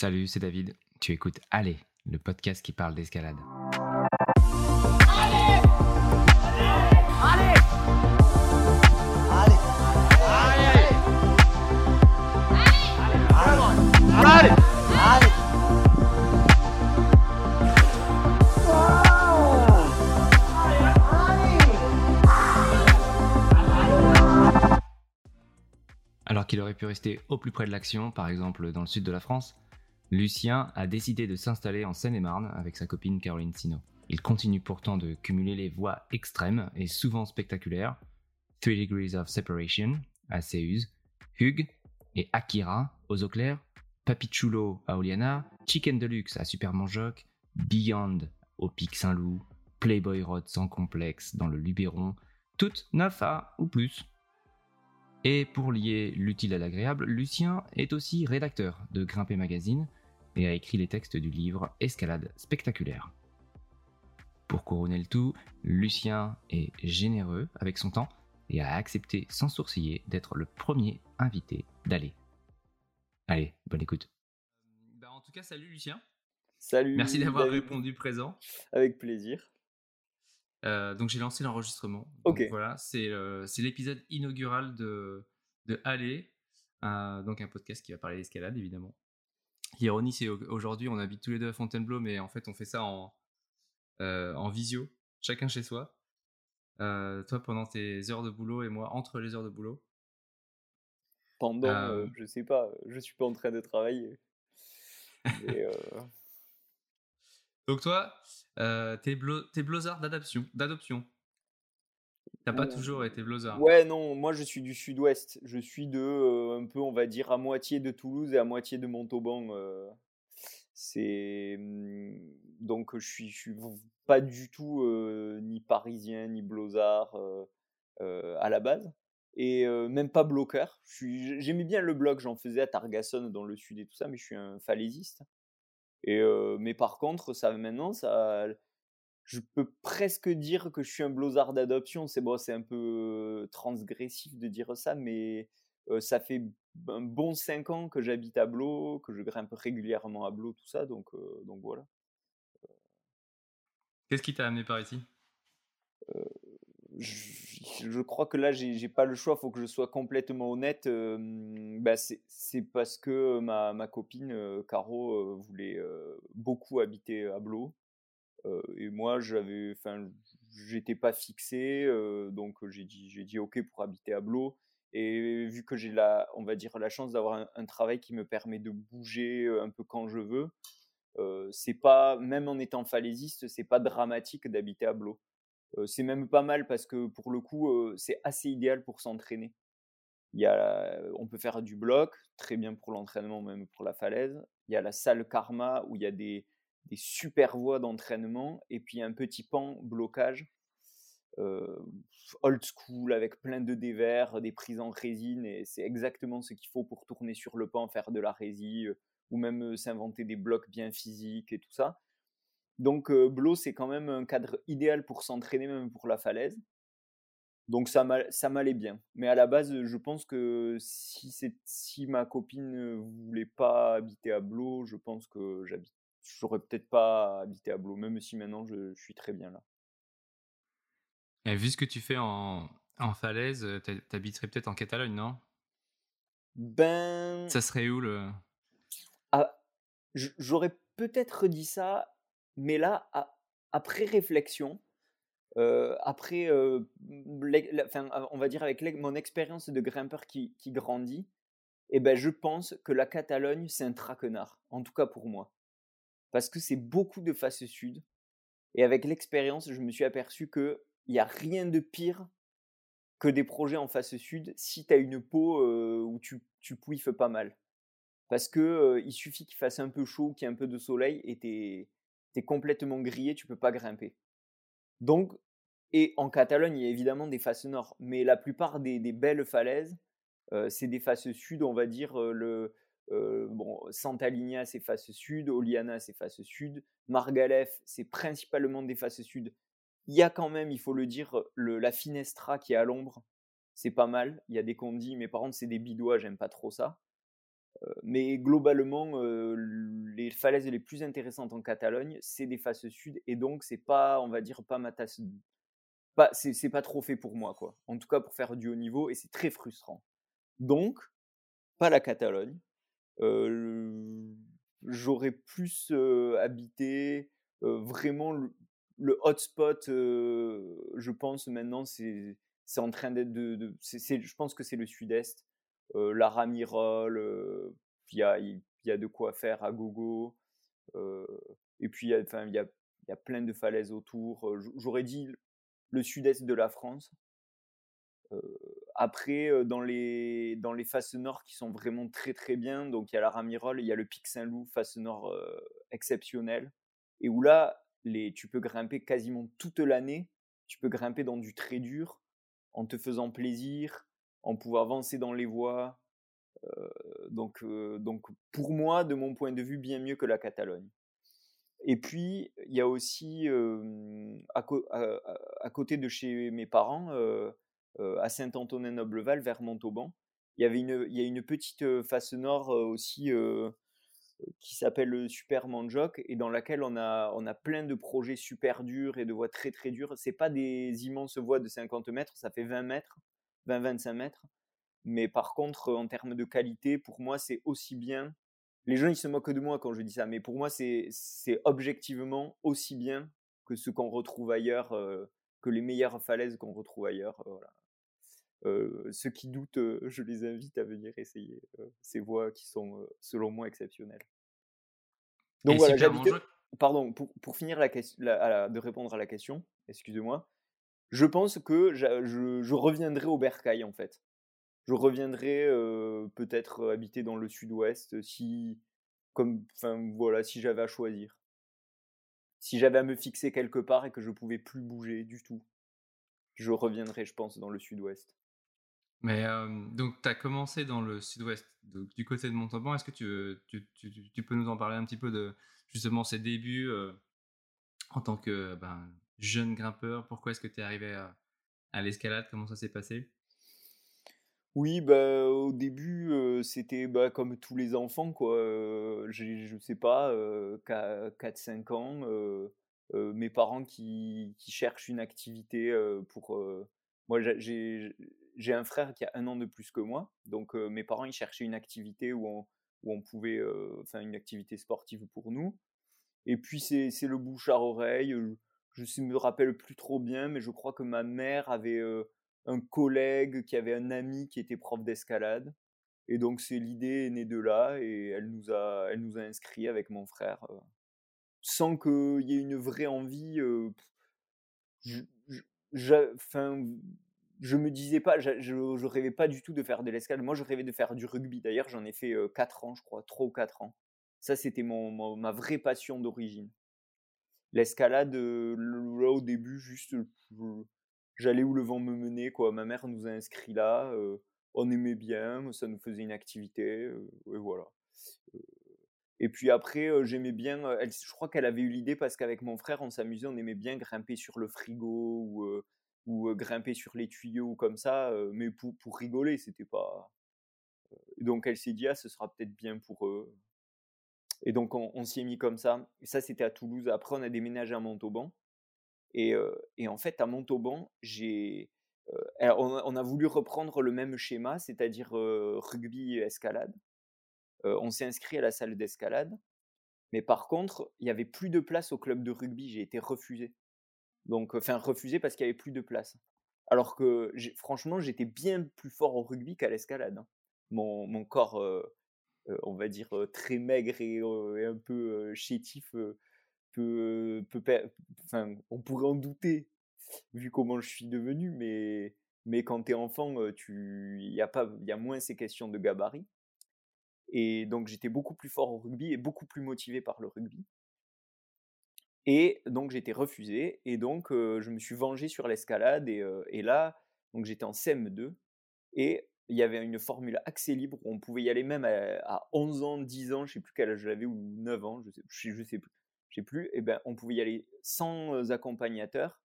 Salut, c'est David. Tu écoutes Allez, le podcast qui parle d'escalade. Alors qu'il aurait pu rester au plus près de l'action, par exemple dans le sud de la France, Lucien a décidé de s'installer en Seine-et-Marne avec sa copine Caroline Sino. Il continue pourtant de cumuler les voix extrêmes et souvent spectaculaires, Three Degrees of Separation à Seuse, Hug et Akira aux eaux Papichulo à Oliana, Chicken Deluxe à Supermanjoc, Beyond au Pic Saint-Loup, Playboy Road sans complexe dans le Luberon, toutes 9A ou plus. Et pour lier l'utile à l'agréable, Lucien est aussi rédacteur de Grimper Magazine et a écrit les textes du livre Escalade spectaculaire. Pour couronner le tout, Lucien est généreux avec son temps et a accepté sans sourciller d'être le premier invité d'aller. Allez, bonne écoute. Bah, en tout cas, salut Lucien. Salut. Merci d'avoir répondu présent. Avec plaisir. Euh, donc j'ai lancé l'enregistrement. Ok. Donc, voilà, c'est euh, c'est l'épisode inaugural de, de Aller, euh, donc un podcast qui va parler d'escalade évidemment. L'ironie c'est au- aujourd'hui on habite tous les deux à Fontainebleau, mais en fait on fait ça en, euh, en visio, chacun chez soi. Euh, toi pendant tes heures de boulot et moi entre les heures de boulot. Pendant, Euh. euh, je sais pas, je suis pas en train de travailler. Mais, Donc toi, t'es blo t'es blozard d'adoption. d'adoption. T'as pas Ouh. toujours été blozard. ouais, non, moi je suis du sud-ouest. Je suis de, euh, un peu, on va dire, à moitié de Toulouse et à moitié de Montauban. euh, c'est. hum, Donc je suis, je suis pas du tout euh, ni parisien, ni blozard euh, euh, à la base. Et euh, même pas bloqueur. J'aimais bien le bloc, j'en faisais à Targassonne dans le sud et tout ça, mais je suis un falaisiste. Et euh, mais par contre, ça maintenant, ça, je peux presque dire que je suis un blozard d'adoption. C'est bon, c'est un peu transgressif de dire ça, mais euh, ça fait un bon 5 ans que j'habite à Blo, que je grimpe régulièrement à Blo, tout ça. Donc, euh, donc voilà. Qu'est-ce qui t'a amené par ici? Je, je crois que là, j'ai pas le choix. faut que je sois complètement honnête. bah, c'est parce que ma, ma copine Caro voulait beaucoup habiter à Blo. Euh, et moi, j'avais, enfin, j'étais pas fixé, euh, donc j'ai dit, j'ai dit OK pour habiter à Blo. Et vu que j'ai la, on va dire, la chance d'avoir un, travail qui me permet de bouger euh, un peu quand je veux, euh, c'est pas, même en étant falaisiste, c'est pas dramatique d'habiter à Blo. Euh, c'est même pas mal parce que pour le coup, euh, c'est assez idéal pour s'entraîner. Il y a, on peut faire du bloc, très bien pour l'entraînement, même pour la falaise. Il y a la salle Karma où il y a des, des super voies d'entraînement et puis un petit pan blocage euh, old school avec plein de dévers, des prises en résine et c'est exactement ce qu'il faut pour tourner sur le pan, faire de la résie euh, ou même euh, s'inventer des blocs bien physiques et tout ça. Donc euh, Blo c'est quand même un cadre idéal pour s'entraîner même pour la falaise. Donc ça m'a- ça m'allait bien. Mais à la base, je pense que si, si ma copine ne voulait pas habiter à Blo, je pense que j'habite, j'aurais peut-être pas habité à Blo, même si maintenant je, je suis très bien là. Et vu ce que tu fais en, en falaise, euh, t'ha- t'habiterais peut-être en Catalogne, non? Ben, Ça serait où le ah, j'aurais peut-être dit ça, mais là, après réflexion, euh, après, euh, la- on va dire avec mon expérience de grimpeur qui, qui grandit, eh ben, je pense que la Catalogne, c'est un traquenard, en tout cas pour moi. Parce que c'est beaucoup de face sud. Et avec l'expérience, je me suis aperçu qu'il n'y a rien de pire que des projets en face sud si tu as une peau où tu, tu pas mal. Parce que euh, il suffit qu'il fasse un peu chaud, qu'il y ait un peu de soleil et t'es es complètement grillé, tu peux pas grimper. Donc, et en Catalogne, il y a évidemment des faces nord, mais la plupart des, belles falaises, c'est des faces sud, on va dire le euh, bon Santa Ligna, c'est face sud, Oliana, c'est face sud, Margalef, c'est principalement des faces sud. Il y a quand même, il faut le dire, le, la Finestra qui est à l'ombre, c'est pas mal. Il y a des condis, mais par contre, c'est des bidois, j'aime pas trop ça. Euh, mais globalement, euh, les falaises les plus intéressantes en Catalogne, c'est des faces sud, et donc c'est pas, on va dire, pas ma tasse, pas, c'est pas trop fait pour moi, quoi. En tout cas, pour faire du haut niveau, et c'est très frustrant. Donc, pas la Catalogne. J'aurais plus habité vraiment le, hotspot, je pense maintenant, c'est en train d'être de, je pense que c'est le sud-est, la Ramirol, il y a, y a de quoi faire à gogo, et puis il y a, il y a, y a plein de falaises autour. J'aurais dit le sud-est de la France. Après, dans les, dans les faces nord qui sont vraiment très très bien, donc il y a la Ramirol, il y a le Pic Saint-Loup, face nord exceptionnel, et où là, les, tu peux grimper quasiment toute l'année, tu peux grimper dans du très dur, en te faisant plaisir, en pouvant avancer dans les voies. donc, donc pour moi, de mon point de vue, bien mieux que la Catalogne. Et puis, il y a aussi, à, côté de chez mes parents, à Saint-Antonin-Nobleval, vers Montauban, il y, avait une, il y a une petite face nord aussi qui s'appelle Super Manjoc et dans laquelle on a, on a plein de projets super durs et de voies très très dures. Ce pas des immenses voies de 50 mètres, ça fait 20 mètres, 20-25 mètres. Mais par contre, en termes de qualité, pour moi, c'est aussi bien les gens ils se moquent de moi quand je dis ça, mais pour moi c'est objectivement aussi bien que ce qu'on retrouve ailleurs, que les meilleures falaises qu'on retrouve ailleurs. Ceux qui doutent, je les invite à venir essayer ces voies qui sont selon moi exceptionnelles. Donc voilà, Pardon, pour, pour finir la, de répondre à la question, excusez-moi, je pense que je, je reviendrai au Bercail en fait je reviendrai peut-être habiter dans le sud-ouest si, comme, enfin voilà, si j'avais à choisir. Si j'avais à me fixer quelque part et que je pouvais plus bouger du tout, je reviendrai, je pense, dans le sud-ouest. Mais donc, tu as commencé dans le sud-ouest, du côté de Montauban. Est-ce que tu, peux nous en parler un petit peu de justement ces débuts en tant que ben, jeune grimpeur? Pourquoi est-ce que tu es arrivé à, l'escalade? Comment ça s'est passé? Oui, bah, au début, c'était, bah, comme tous les enfants quoi, je sais pas, 4-5 ans, mes parents qui qui cherchent une activité, pour, moi j'ai j'ai un frère qui a un an de plus que moi, donc mes parents ils cherchaient une activité où on pouvait, enfin une activité sportive pour nous et puis c'est le bouche à oreille, je ne me rappelle plus trop bien, mais je crois que ma mère avait, un collègue qui avait un ami qui était prof d'escalade. Et donc c'est l'idée est née de là et elle nous a, elle nous a inscrits avec mon frère, sans qu'il y ait une vraie envie. je, je me disais pas, je, je, rêvais pas du tout de faire de l'escalade. Moi, je rêvais de faire du rugby. D'ailleurs, j'en ai fait 4 ans, je crois, 3 ou 4 ans. Ça, c'était mon, ma vraie passion d'origine. L'escalade, là, au début, juste, j'allais où le vent me menait. Quoi. Ma mère nous a inscrits là, on aimait bien, ça nous faisait une activité, et voilà. Et puis après, j'aimais bien, elle, je crois qu'elle avait eu l'idée parce qu'avec mon frère, on s'amusait, on aimait bien grimper sur le frigo ou, ou grimper sur les tuyaux comme ça, mais pour, pour rigoler, c'était pas. Donc elle s'est dit, ah, ce sera peut-être bien pour eux. Et donc on, s'y est mis comme ça. Et ça, c'était à Toulouse. Après, on a déménagé à Montauban. Et, en fait, à Montauban, j'ai, on, a voulu reprendre le même schéma, c'est-à-dire rugby et escalade. on s'est inscrit à la salle d'escalade, mais par contre, il n'y avait plus de place au club de rugby. J'ai été refusé. Donc, enfin, refusé parce qu'il n'y avait plus de place. Alors que, franchement, j'étais bien plus fort au rugby qu'à l'escalade. Hein. Mon, mon, corps, on va dire, très maigre et, un peu chétif peut, enfin, on pourrait en douter vu comment je suis devenu, mais, mais quand tu es enfant, il y, a pas, y a moins ces questions de gabarit. Et donc j'étais beaucoup plus fort au rugby et beaucoup plus motivé par le rugby. Et donc j'étais refusé et donc je me suis vengé sur l'escalade et, là, donc j'étais en CM2 et il y avait une formule accès libre où on pouvait y aller même à, 11 ans, 10 ans, je sais plus quel âge j'avais ou 9 ans, je sais, je sais plus je sais plus, et ben, on pouvait y aller sans accompagnateurs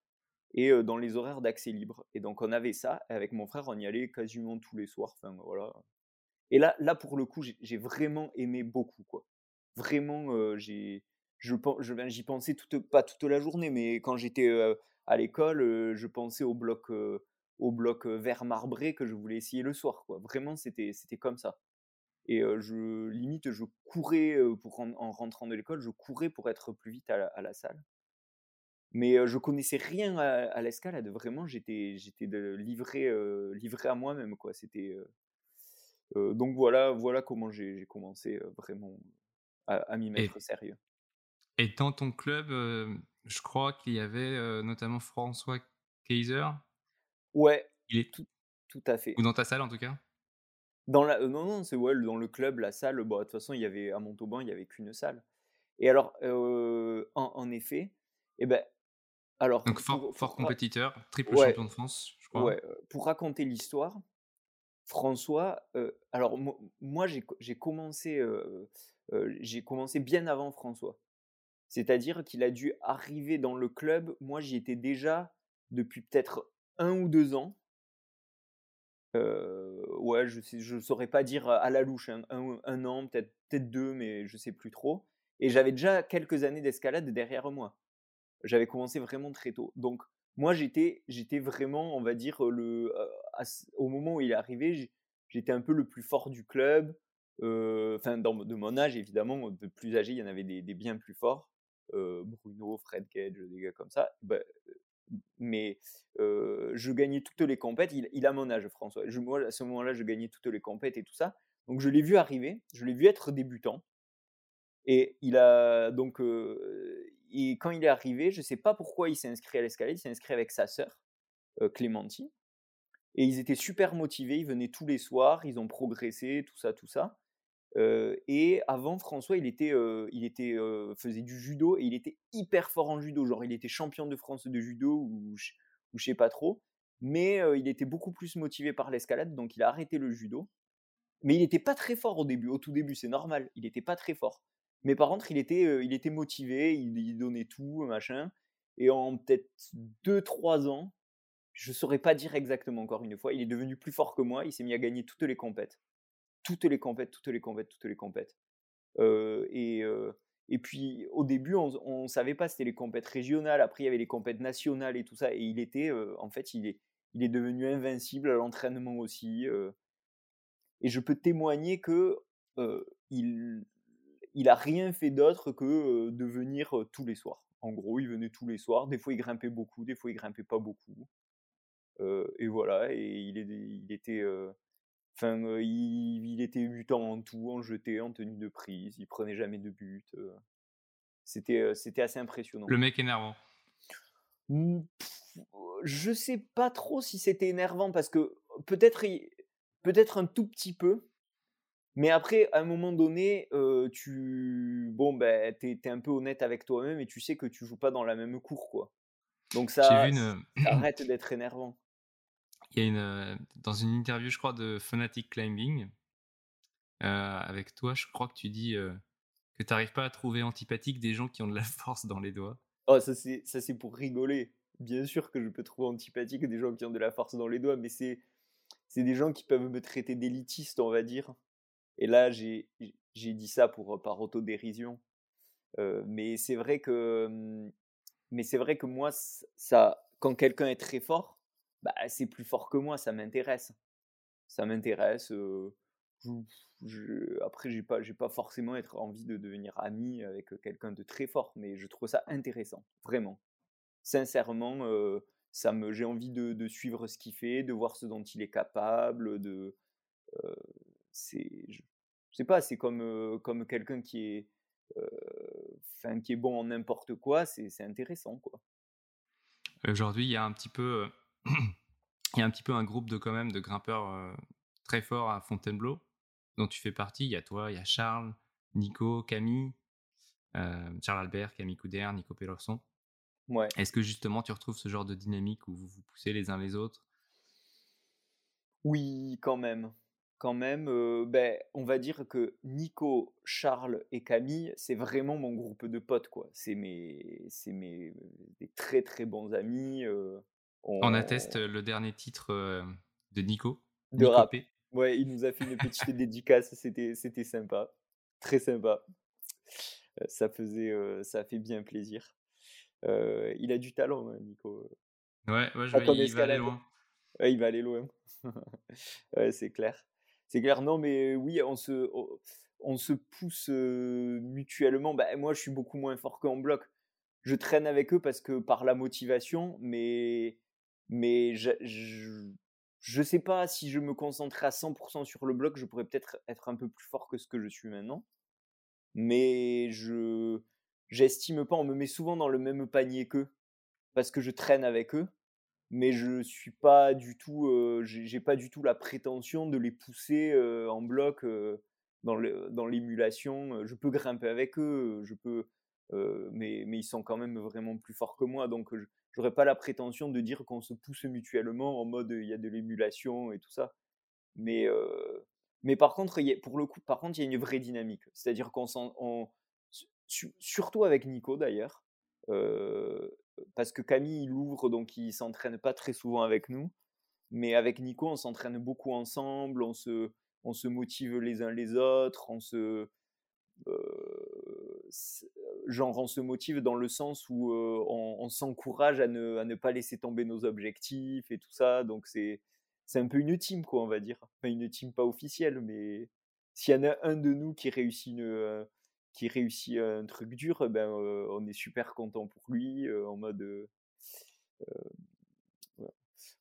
et dans les horaires d'accès libre. Et donc on avait ça, et avec mon frère, on y allait quasiment tous les soirs. Enfin, voilà. Et là, là, pour le coup, j'ai vraiment aimé beaucoup. Quoi. vraiment, j'ai, je, je, ben, j'y pensais toute, pas toute la journée, mais quand j'étais à l'école, je pensais au bloc, au bloc vert marbré que je voulais essayer le soir. Quoi. Vraiment, c'était, c'était comme ça. Et je limite, je courais pour en, rentrant de l'école, je courais pour être plus vite à la, salle. Mais je connaissais rien à, l'escalade. Vraiment, j'étais, j'étais livré, livré à moi-même. Quoi. C'était, donc voilà, voilà comment j'ai, commencé vraiment à, m'y mettre sérieux. Et dans ton club, je crois qu'il y avait notamment François Kaiser. Ouais, il est tout, tout à fait. Ou dans ta salle en tout cas? Dans la, euh, non, non, c'est ouais, dans le club, la salle, bon, de toute façon, il y avait à Montauban, il y avait qu'une salle. Et alors, euh, en, effet, eh ben, alors. Donc fort, fort compétiteur, triple champion de France, je crois. Ouais, euh, pour raconter l'histoire, François, alors moi, j'ai commencé, j'ai commencé bien avant François. C'est-à-dire qu'il a dû arriver dans le club. Moi, j'y étais déjà depuis peut-être un ou deux ans ouais, je ne saurais pas dire à la louche, un, an, peut-être deux, mais je sais plus trop. Et j'avais déjà quelques années d'escalade derrière moi. J'avais commencé vraiment très tôt. Donc moi, j'étais, vraiment, on va dire, le, au moment où il est arrivé, j'étais un peu le plus fort du club. Enfin, de mon âge, évidemment, de plus âgé, il y en avait des, bien plus forts. Bruno, Fred Cage, des gars comme ça. Bah, mais je gagnais toutes les compètes. Il, a mon âge, François. Je, moi, à ce moment-là, je gagnais toutes les compètes et tout ça. Donc, je l'ai vu arriver, je l'ai vu être débutant. Et il a donc, et quand il est arrivé, je ne sais pas pourquoi il s'est inscrit à l'escalade. Il s'est inscrit avec sa sœur, Clémentine. Et ils étaient super motivés. Ils venaient tous les soirs. Ils ont progressé, tout ça, tout ça et avant, François, il était, il était, faisait du judo et il était hyper fort en judo. Genre, il était champion de France de judo ou, je ou sais pas trop. Mais il était beaucoup plus motivé par l'escalade, donc il a arrêté le judo. Mais il n'était pas très fort au début. Au tout début, c'est normal. Il n'était pas très fort. Mais par contre, il était, il était motivé, il, donnait tout, machin. Et en peut-être 2-3 ans, je saurais pas dire exactement encore une fois, il est devenu plus fort que moi. Il s'est mis à gagner toutes les compètes toutes les compètes, toutes les compètes, toutes les compètes. et, et puis au début, on ne savait pas, c'était les compètes régionales, après il y avait les compètes nationales et tout ça, et il était, en fait, il est, il est devenu invincible à l'entraînement aussi. et je peux témoigner que il, il a rien fait d'autre que de venir tous les soirs. En gros, il venait tous les soirs. Des fois, il grimpait beaucoup, des fois, il grimpait pas beaucoup. et voilà, et il, est, il était, Enfin, il, était butant en tout, en jeté, en tenue de prise. Il prenait jamais de but. C'était, c'était assez impressionnant. Le mec énervant. Mmh, je sais pas trop si c'était énervant parce que peut-être, peut-être un tout petit peu. Mais après, à un moment donné, tu, bon, ben, t'es, es un peu honnête avec toi-même et tu sais que tu joues pas dans la même cour, quoi. Donc ça, ça arrête d'être énervant. Euh, dans une interview, je crois, de Fanatic Climbing, euh, avec toi, je crois que tu dis euh, que tu n'arrives pas à trouver antipathique des gens qui ont de la force dans les doigts. Oh, ça c'est, pour rigoler. Bien sûr que je peux trouver antipathique des gens qui ont de la force dans les doigts, mais c'est, des gens qui peuvent me traiter d'élitiste, on va dire. Et là, j'ai, dit ça pour, par autodérision. mais c'est vrai que, hum, mais c'est vrai que moi, ça, quand quelqu'un est très fort, bah, c'est plus fort que moi, ça m'intéresse. Ça m'intéresse. après, j'ai pas, pas forcément être envie de devenir ami avec quelqu'un de très fort, mais je trouve ça intéressant, vraiment. Sincèrement, ça j'ai envie de, suivre ce qu'il fait, de voir ce dont il est capable, de, c'est, je, sais pas, c'est comme, comme quelqu'un qui est, qui est bon en n'importe quoi, c'est, c'est intéressant, quoi. Aujourd'hui, il y a un petit peu il y a un petit peu un groupe de quand même de grimpeurs euh, très forts à Fontainebleau dont tu fais partie. Il y a toi, il y a Charles, Nico, Camille, euh, Charles Albert, Camille Couder, Nico Pélorson. Ouais. Est-ce que justement tu retrouves ce genre de dynamique où vous vous poussez les uns les autres? Oui, quand même. Quand même, euh, ben, on va dire que Nico, Charles et Camille, c'est vraiment mon groupe de potes, quoi. C'est mes, c'est mes des très très bons amis. On, atteste le dernier titre euh, de Nico. De rap. Ouais, il nous a fait une petite dédicace, c'était, c'était sympa. Très sympa. ça faisait, ça fait bien plaisir. il a du talent, hein, Nico. Ouais, ouais, je il va aller loin. Ouais, il va aller loin. ouais, c'est clair. C'est clair. Non, mais oui, on se, on se pousse mutuellement. Bah, moi, je suis beaucoup moins fort qu'en bloc. Je traîne avec eux parce que par la motivation, mais, mais je, je, sais pas si je me concentrais à 100% sur le bloc, je pourrais peut-être être un peu plus fort que ce que je suis maintenant. Mais je j'estime pas, on me met souvent dans le même panier qu'eux parce que je traîne avec eux mais je suis pas du tout, j'ai pas du tout la prétention de les pousser en bloc dans l'émulation. Je peux grimper avec eux, je peux, mais, mais ils sont quand même vraiment plus forts que moi, donc j'aurais pas la prétention de dire qu'on se pousse mutuellement en mode il y a de l'émulation et tout ça. Mais, mais par contre, pour le coup, par contre, il y a une vraie dynamique. C'est-à-dire qu'on surtout avec Nico d'ailleurs, parce que Camille, il ouvre, donc il s'entraîne pas très souvent avec nous. Mais avec Nico, on s'entraîne beaucoup ensemble, on se, on se motive les uns les autres, on se, genre on se motive dans le sens où on, s'encourage à ne, à ne, pas laisser tomber nos objectifs et tout ça. Donc c'est, c'est un peu une team, quoi, on va dire. Enfin, une team pas officielle, mais s'il y en a un de nous qui réussit une, qui réussit un truc dur, eh ben, on est super content pour lui, en mode.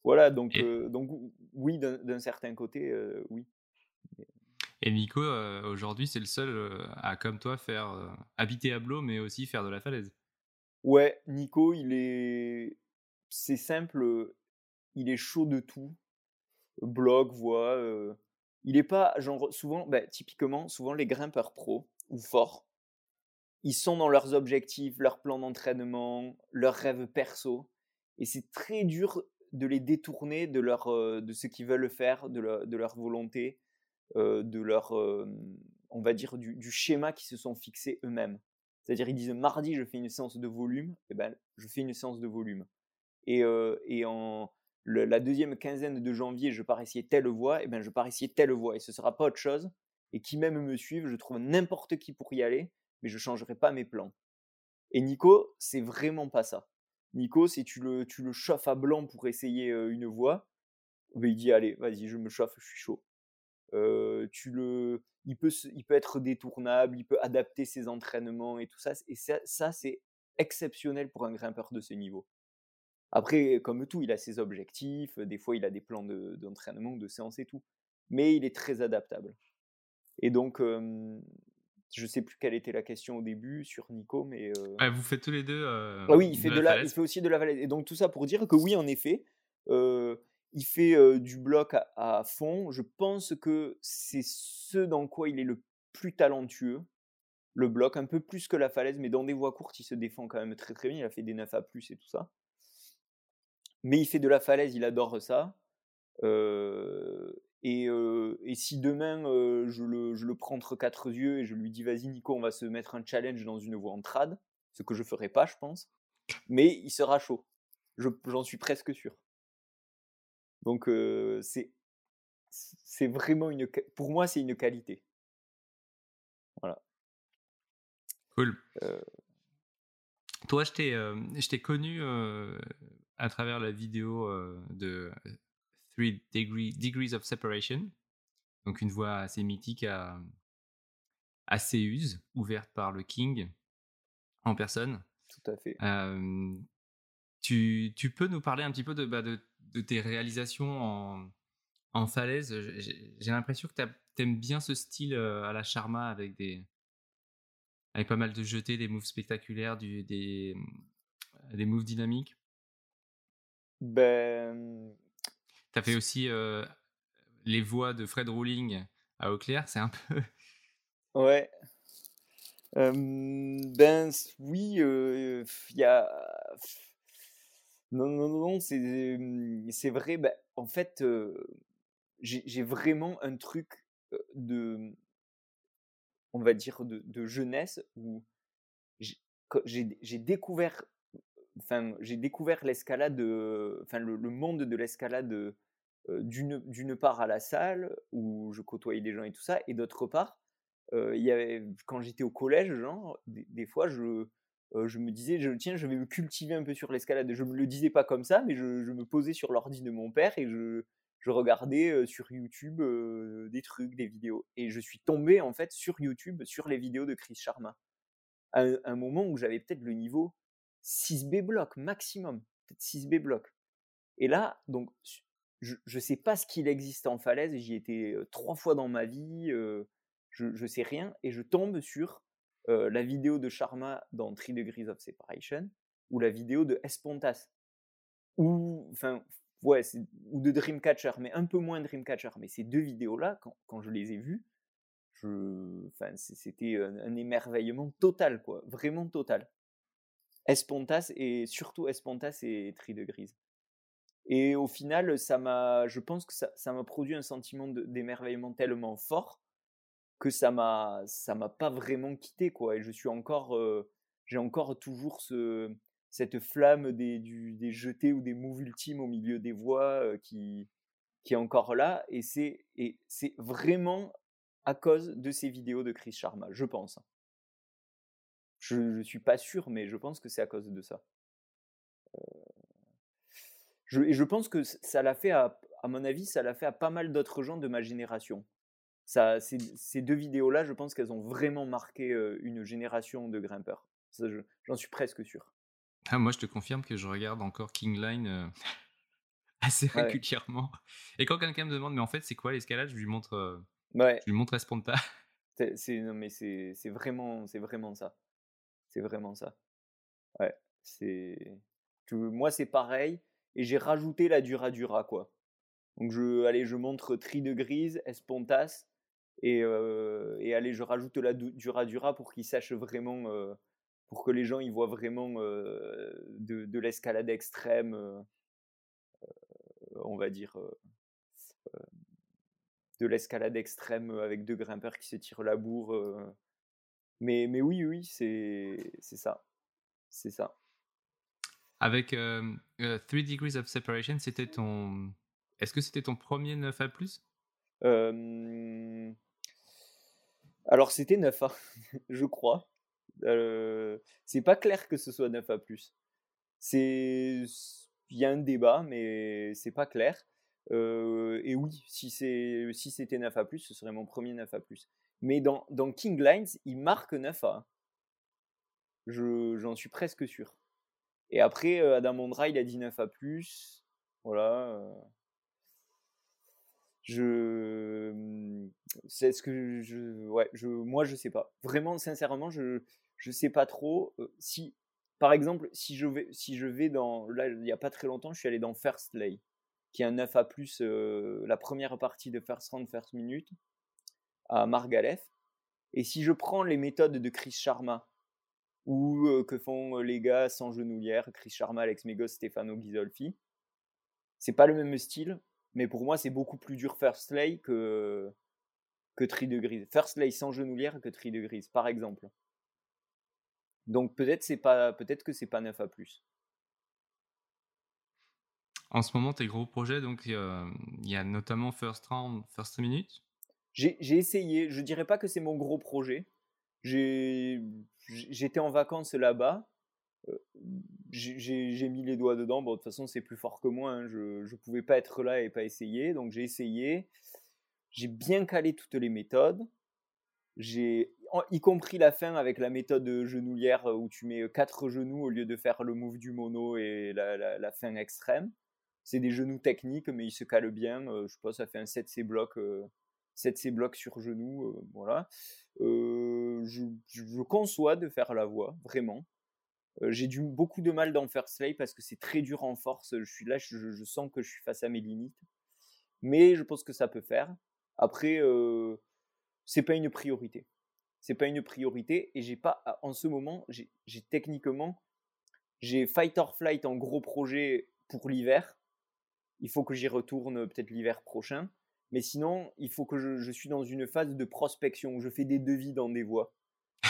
voilà, donc, donc oui, d'un certain côté, oui. Et Nico, aujourd'hui, c'est le seul à, comme toi, faire habiter à Blo, mais aussi faire de la falaise. Ouais, Nico, il est. C'est simple, il est chaud de tout. Blog, voix. Il est pas, genre, souvent, bah, typiquement, souvent les grimpeurs pro, ou forts, ils sont dans leurs objectifs, leurs plans d'entraînement, leurs rêves perso, et c'est très dur de les détourner de, leur, de ce qu'ils veulent faire, de, leur, volonté, de leur, on va dire, du, schéma qu'ils se sont fixés eux-mêmes. C'est-à-dire, ils disent mardi, je fais une séance de volume, et eh ben, je fais une séance de volume. Et, et en la deuxième quinzaine de janvier, je pars essayer telle voie, et eh ben, je pars essayer telle voie, et ce sera pas autre chose. Et qui même me suivent, je trouve n'importe qui pour y aller, mais je changerai pas mes plans. Et Nico, c'est vraiment pas ça. Nico, si tu le, tu le chauffes à blanc pour essayer une ben, il dit allez, vas-y, je me chauffe, je suis chaud. Tu le, il peut, il peut être détournable, il peut adapter ses entraînements et tout ça. Et ça, ça c'est exceptionnel pour un grimpeur de ce niveau. Après, comme tout, il a ses objectifs. Des fois, il a des plans d'entraînement, de, séance et tout. Mais il est très adaptable. Et donc, je sais plus quelle était la question au début sur Nico, mais. vous faites tous les deux. ah oui, il fait, de la, il fait aussi de la vallée. Et donc tout ça pour dire que oui, en effet, il fait du bloc à, fond. Je pense que c'est ce dans quoi il est le plus talentueux. Le bloc, un peu plus que la falaise, mais dans des voies courtes, il se défend quand même très très bien. Il a fait des 9 à plus et tout ça. Mais il fait de la falaise, il adore ça. Et, si demain je, le, prends entre quatre yeux et je lui dis vas-y Nico, on va se mettre un challenge dans une voie en trad, ce que je ferai pas, je pense, mais il sera chaud. J'en suis presque sûr. Donc c'est c'est vraiment une pour moi c'est une qualité. Voilà. Cool. Toi, je t'ai connu à travers la vidéo de Three Degrees of Separation, donc une voix assez mythique à, à ouverte par le King en personne. Tout à fait. tu, tu, peux nous parler un petit peu de, bah, de, de, tes réalisations en, en falaise J'ai l'impression que tu aimes bien ce style à la Sharma avec des avec pas mal de jetés, des moves spectaculaires, du, des, des moves dynamiques. Ben, tu as fait aussi les voix de Fred Ruling à Auclair, c'est un peu. Ouais. ben oui, il y a. Non, non, non, c'est vrai. Ben, en fait, j'ai vraiment un truc de. On va dire de, jeunesse où j'ai découvert enfin, j'ai découvert l'escalade, enfin, le, monde de l'escalade d'une part à la salle où je côtoyais des gens et tout ça, et d'autre part y avait, quand j'étais au collège, genre, des, fois, je, je me disais, je, tiens, je vais me cultiver un peu sur l'escalade. Je ne me le disais pas comme ça, mais je, me posais sur l'ordi de mon père et je, regardais sur YouTube des trucs, des vidéos. Et je suis tombé, en fait, sur YouTube, sur les vidéos de Chris Sharma. À un, moment où j'avais peut-être le niveau 6B bloc maximum, peut-être 6B bloc. Et là, donc, je ne sais pas ce qu'il existe en falaise, j'y étais trois fois dans ma vie, je ne sais rien, et je tombe sur la vidéo de Sharma dans 3 Degrees of Separation, ou la vidéo de Espontas, ou, enfin, ou de Dreamcatcher, mais un peu moins Dreamcatcher. Mais ces deux vidéos-là, quand, quand, je les ai vues, je, enfin, c'était un, émerveillement total, quoi, vraiment total. Espontas et surtout Espontas et 3 Degrees. Et au final, ça m'a, je pense que ça m'a produit un sentiment d'émerveillement tellement fort que ça m'a, ça m'a pas vraiment quitté quoi. Et je suis encore, j'ai encore toujours ce, cette flamme des, des jetés ou des moves ultimes au milieu des voix qui, qui est encore là. Et c'est, et c'est vraiment à cause de ces vidéos de Chris Sharma, je pense. Je ne suis pas sûr, mais je pense que c'est à cause de ça. Je, et je pense que ça l'a fait, à, à, mon avis, ça l'a fait à pas mal d'autres gens de ma génération. Ça, ces, ces deux vidéos-là, je pense qu'elles ont vraiment marqué une génération de grimpeurs. J'en suis presque sûr. Ah, moi, je te confirme que je regarde encore Kingline assez régulièrement. Et quand quelqu'un me demande, mais en fait, c'est quoi l'escalade Je lui montre, ouais. je lui montre Esponta. C'est, non, mais c'est, vraiment, c'est vraiment ça. C'est vraiment ça. Ouais, c'est. Moi, c'est pareil et j'ai rajouté la Dura Dura, quoi. Donc, je, allez, je montre Tri de Grise, Espontas, et, euh, et allez, je rajoute la Dura Dura pour qu'ils sachent vraiment, euh, pour que les gens ils voient vraiment euh, de, de l'escalade extrême, on va dire, de l'escalade extrême avec deux grimpeurs qui se tirent la bourre. Mais, mais oui, oui, c'est ça. C'est ça. Avec 3 euh, euh, Degrees of Separation, c'était ton. Est-ce que c'était ton premier 9A Alors, c'était 9A, je crois. c'est pas clair que ce soit 9A. C'est. Il y a un débat, mais c'est pas clair. et oui, si c'était si 9A, ce serait mon premier 9A. Mais dans, dans King Lines, il marque 9A. J'en suis presque sûr. Et après, Adam Mondra, il a dit 9 à plus. Voilà. Je. Mmh, c'est ce que je. Ouais, je, moi, je sais pas. Vraiment, sincèrement, je je sais pas trop. Si, par exemple, si je vais, si je vais dans. Là, il n'y a pas très longtemps, je suis allé dans First Lay, qui est un 9 à plus, la première partie de First Round, First Minute, à Margalef. Et si je prends les méthodes de Chris Sharma, ou que font les gars sans genouillère, Chris Sharma, Alex Megos, Stefano Ghisolfi. C'est pas le même style, mais pour moi c'est beaucoup plus dur First Lay que que Tri de Grise. First Lay sans genouillère que Tri de Grise, par exemple. Donc peut-être c'est pas peut-être que c'est pas 9 à plus. En ce moment, tes gros projets, donc il y a notamment First Round, First Minute. J'ai essayé. Je dirais pas que c'est mon gros projet. J'ai j'étais en vacances là-bas. J'ai mis les doigts dedans. Bon, de toute façon, c'est plus fort que moi. Hein. Je ne pouvais pas être là et pas essayer. Donc, j'ai essayé. J'ai bien calé toutes les méthodes. J'ai, y compris la fin avec la méthode genouillère où tu mets quatre genoux au lieu de faire le move du mono et la, fin extrême. C'est des genoux techniques, mais ils se calent bien. je sais pas, ça fait un 7C bloc, 7C bloc sur genoux. voilà. Je, conçois de faire la voix, vraiment. J'ai du, beaucoup de mal d'en faire slay parce que c'est très dur en force. Je suis là, je, sens que je suis face à mes limites. Mais je pense que ça peut faire. Après, c'est pas une priorité. C'est pas une priorité et j'ai pas, en ce moment, j'ai techniquement, j'ai Fight or Flight en gros projet pour l'hiver. Il faut que j'y retourne peut-être l'hiver prochain. Mais sinon, il faut que je, je, suis dans une phase de prospection où je fais des devis dans des voies.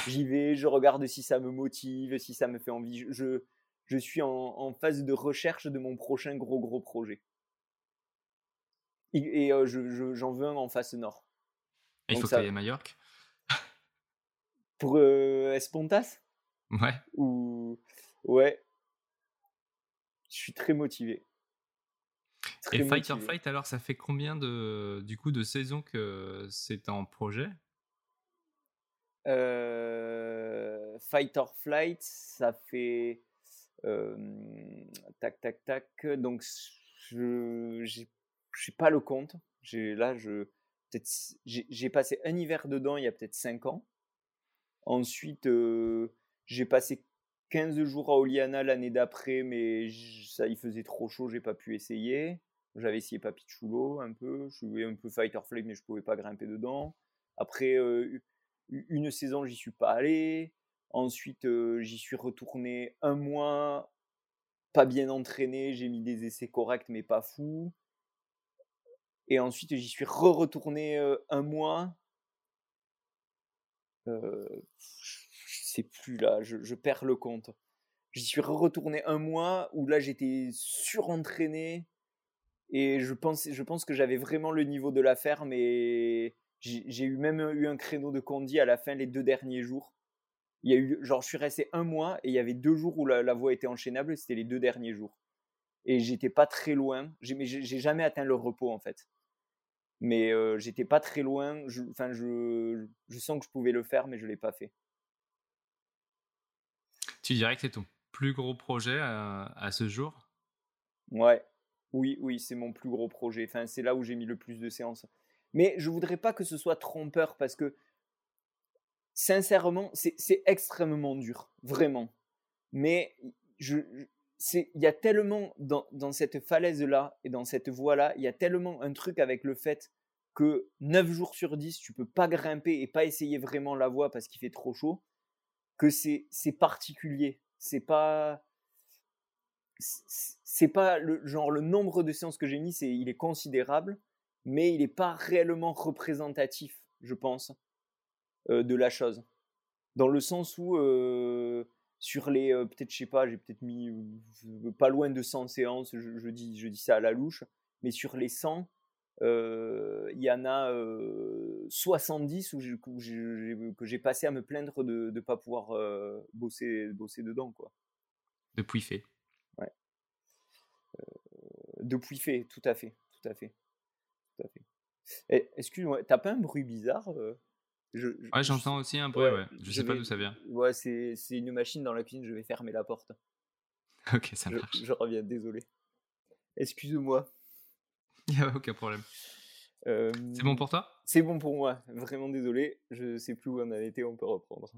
J'y vais, je regarde si ça me motive, si ça me fait envie. Je, je suis en, en phase de recherche de mon prochain gros gros projet. Et, et euh, j'en je, veux un en face nord. il faut que tu ailles à Majorque? Pour Espontas? Ouais. Ou ouais. Je suis très motivé. Et Fight or Flight, alors, ça fait combien de, du coup, de saisons que c'est en projet? Euh, Fight or Flight, ça fait. tac, tac, tac. Donc, je n'ai pas le compte. Là, je j'ai passé un hiver dedans il y a peut-être 5 ans. Ensuite, j'ai passé 15 jours à Oliana l'année d'après, mais ça, il faisait trop chaud, j'ai pas pu essayer. J'avais essayé Papichulo un peu, je jouais un peu Fighter Flame, mais je pouvais pas grimper dedans. Après une saison, j'y suis pas allé. Ensuite, j'y suis retourné un mois, pas bien entraîné, j'ai mis des essais corrects, mais pas fous. Et ensuite, j'y suis re-retourné un mois. Euh, je sais plus là, je, perds le compte. J'y suis retourné un mois où là j'étais surentraîné et je pense, je pense que j'avais vraiment le niveau de la faire, mais j'ai eu même eu un créneau de condi à la fin les deux derniers jours. Il y a eu, genre, je suis resté un mois et il y avait deux jours où la, voie était enchaînable, c'était les deux derniers jours. Et j'étais pas très loin, j'ai jamais atteint le repos en fait mais j'étais pas très loin. Enfin, je, je, sens que je pouvais le faire, mais je l'ai pas fait. Tu dirais que c'est ton plus gros projet à, ce jour? Ouais, oui, oui, c'est mon plus gros projet. Enfin, c'est là où j'ai mis le plus de séances. Mais je voudrais pas que ce soit trompeur parce que, sincèrement, c'est extrêmement dur, vraiment. Mais je, il y a tellement dans, cette falaise-là et dans cette voie-là, il y a tellement un truc avec le fait que 9 jours sur 10, tu peux pas grimper et pas essayer vraiment la voie parce qu'il fait trop chaud, que c'est particulier. C'est pas c'est pas le genre le nombre de séances que j'ai mis, c'est il est considérable, mais il n'est pas réellement représentatif, je pense, euh, de la chose. Dans le sens où euh, sur les peut-être je sais pas, j'ai peut-être mis pas loin de 100 séances, je, dis je dis ça à la louche, mais sur les 100 il y en a 70 où, que j'ai passé à me plaindre de ne pas pouvoir bosser, bosser dedans. Quoi. Depuis fait. Ouais. depuis fait, tout à fait. Tout à fait. Tout à fait. Excuse-moi, t'as pas un bruit bizarre je, Ouais, j'entends aussi un bruit, ouais. Je, sais pas d'où ça vient. Ouais, c'est une machine dans la cuisine, je vais fermer la porte. Ok, ça marche. je reviens, désolé. Excuse-moi. Il a aucun problème. c'est bon pour toi? C'est bon pour moi. Vraiment désolé. Je sais plus où on a été. On peut reprendre.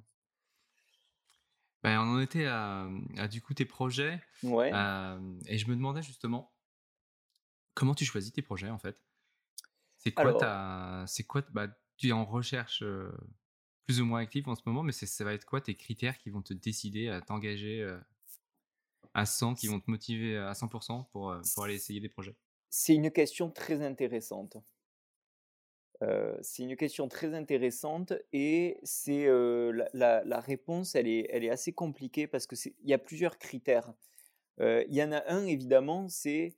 Ben, on en était à, du coup tes projets. Ouais. et je me demandais justement comment tu choisis tes projets en fait? C'est quoi ta, c'est quoi, bah, tu es en recherche plus ou moins active en ce moment, mais ça va être quoi tes critères qui vont te décider à t'engager à 100, qui vont te motiver à 100% pour, pour aller essayer des projets? c'est une question très intéressante. c'est une question très intéressante et c'est la, réponse, elle est, elle est assez compliquée parce qu'il y a plusieurs critères. Il y en a un, évidemment, c'est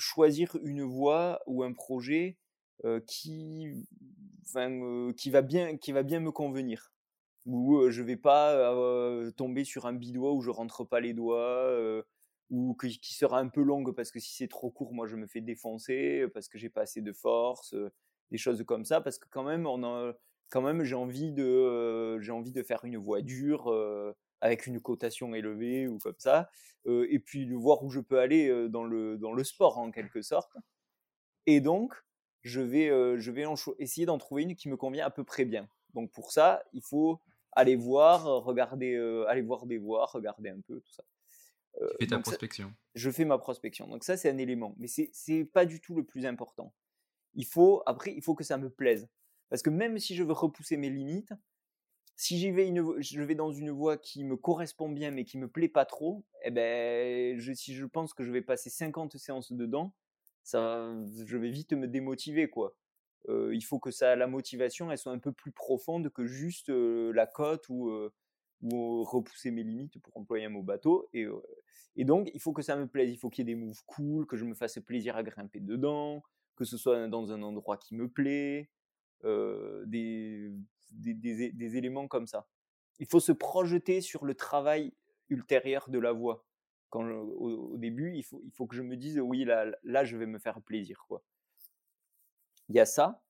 choisir une voie ou un projet qui, qui, va bien, qui va bien me convenir. Où je ne vais pas tomber sur un bidois où je rentre pas les doigts ou qui sera un peu longue parce que si c'est trop court, moi je me fais défoncer parce que j'ai pas assez de force, des choses comme ça, parce que quand même, quand même j'ai envie de, j'ai envie de faire une voie dure avec une cotation élevée ou comme ça, et puis de voir où je peux aller dans le dans le sport en quelque sorte. Et donc, je vais je vais essayer d'en trouver une qui me convient à peu près bien. Donc pour ça, il faut aller voir, regarder, aller voir des voies, regarder un peu tout ça. Tu fais ta prospection. je fais ma prospection. Donc ça, c'est un élément. Mais c'est n'est pas du tout le plus important. Il faut, après, il faut que ça me plaise. Parce que même si je veux repousser mes limites, si j'y vais, je vais dans une voie qui me correspond bien mais qui me plaît pas trop, eh ben, si je pense que je vais passer 50 séances dedans, ça, je vais vite me démotiver quoi. il faut que ça, la motivation, elle soit un peu plus profonde que juste la cote ou ou repousser mes limites pour employer un mot bateau. Et, et donc, il faut que ça me plaise. Il faut qu'il y ait des moves cool, que je me fasse plaisir à grimper dedans, que ce soit dans un endroit qui me plaît. des, des, éléments comme ça. Il faut se projeter sur le travail ultérieur de la voix. Quand au, début, il faut, il faut que je me dise oui, là, là, je vais me faire plaisir. Quoi. Il y a ça.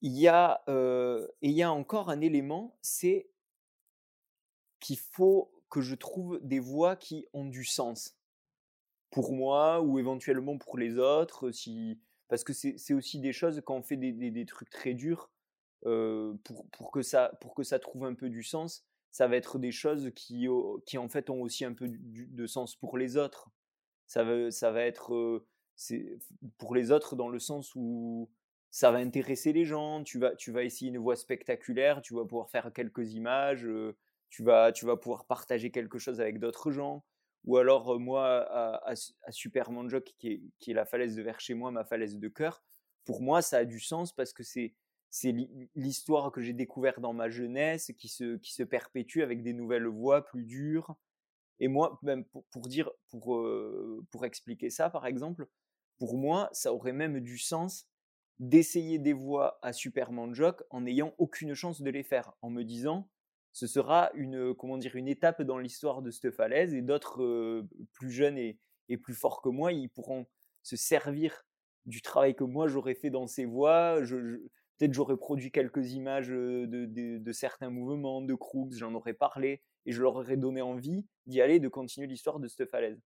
Il y a, et il y a encore un élément, c'est qu'il faut que je trouve des voix qui ont du sens pour moi ou éventuellement pour les autres. Si... Parce que c'est aussi des choses, quand on fait des, trucs très durs, pour, pour, que ça, pour que ça trouve un peu du sens, ça va être des choses qui, qui en fait ont aussi un peu de sens pour les autres. Ça va, ça va être c'est pour les autres dans le sens où ça va intéresser les gens, tu vas, tu vas essayer une voix spectaculaire, tu vas pouvoir faire quelques images, tu vas, tu vas pouvoir partager quelque chose avec d'autres gens. Ou alors, moi, à, à, Super qui est, qui est la falaise de vers chez moi, ma falaise de cœur, pour moi, ça a du sens parce que c'est c'est l'histoire que j'ai découverte dans ma jeunesse qui se, qui se perpétue avec des nouvelles voix plus dures. Et moi, même pour, dire, pour, pour expliquer ça, par exemple, pour moi, ça aurait même du sens d'essayer des voix à Superman Jock en n'ayant aucune chance de les faire, en me disant, ce sera une, comment dire, une étape dans l'histoire de cette falaise et d'autres plus jeunes et, plus forts que moi, ils pourront se servir du travail que moi j'aurais fait dans ces voies. Peut-être j'aurais produit quelques images de, certains mouvements, de Krug's, j'en aurais parlé et je leur aurais donné envie d'y aller, de continuer l'histoire de cette falaise.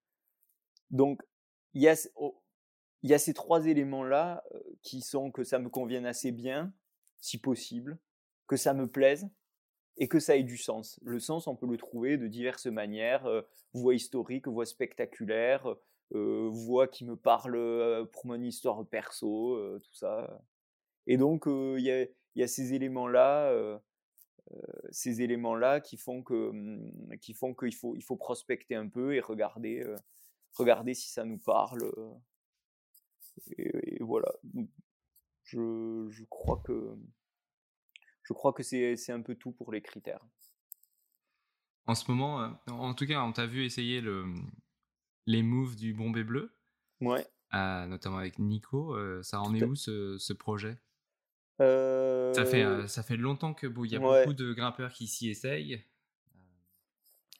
Donc, il y a, oh, y ces trois éléments-là qui sont que ça me convienne assez bien, si possible, que ça me plaise et que ça ait du sens. Le sens, on peut le trouver de diverses manières, voix historique, voix spectaculaire, voix qui me parle pour mon histoire perso, tout ça. Et donc, il y a, y, a, ces éléments-là, ces éléments-là qui font que, mmh, qui font qu'il faut, il faut prospecter un peu et regarder, regarder si ça nous parle. Et, voilà. Je, je crois que je crois que c'est un peu tout pour les critères. En ce moment, euh, en tout cas, on t'a vu essayer le, les moves du Bombay Bleu. Ouais. notamment avec Nico. Euh, ça en est où ce, ce projet? Ça, fait, euh, ça fait longtemps qu'il y a beaucoup de grimpeurs qui s'y essayent.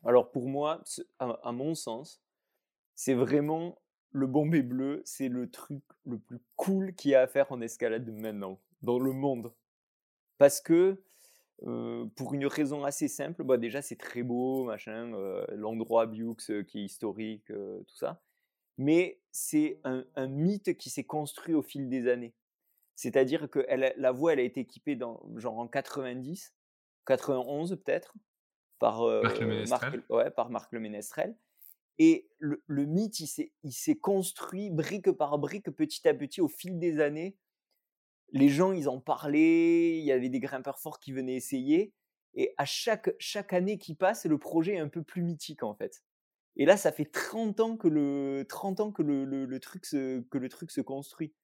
Alors pour moi, à, mon sens, c'est vraiment le Bombay Bleu, c'est le truc le plus cool qu'il y a à faire en escalade maintenant, dans le monde. Parce que, pour une raison assez simple, bah déjà c'est très beau, machin, l'endroit Biux qui est historique, tout ça. Mais c'est un, mythe qui s'est construit au fil des années. C'est-à-dire que la voie, elle a été équipée dans, genre en 90, 91 peut-être, par, Marc le ouais, par Marc Le Ménestrel. Et le, le mythe, il s'est construit brique par brique, petit à petit, au fil des années, les gens, ils en parlaient, il y avait des grimpeurs forts qui venaient essayer. Et à chaque, chaque année qui passe, le projet est un peu plus mythique en fait. Et là, ça fait 30 ans que le, 30 ans que le, le, truc, se, que le truc se construit.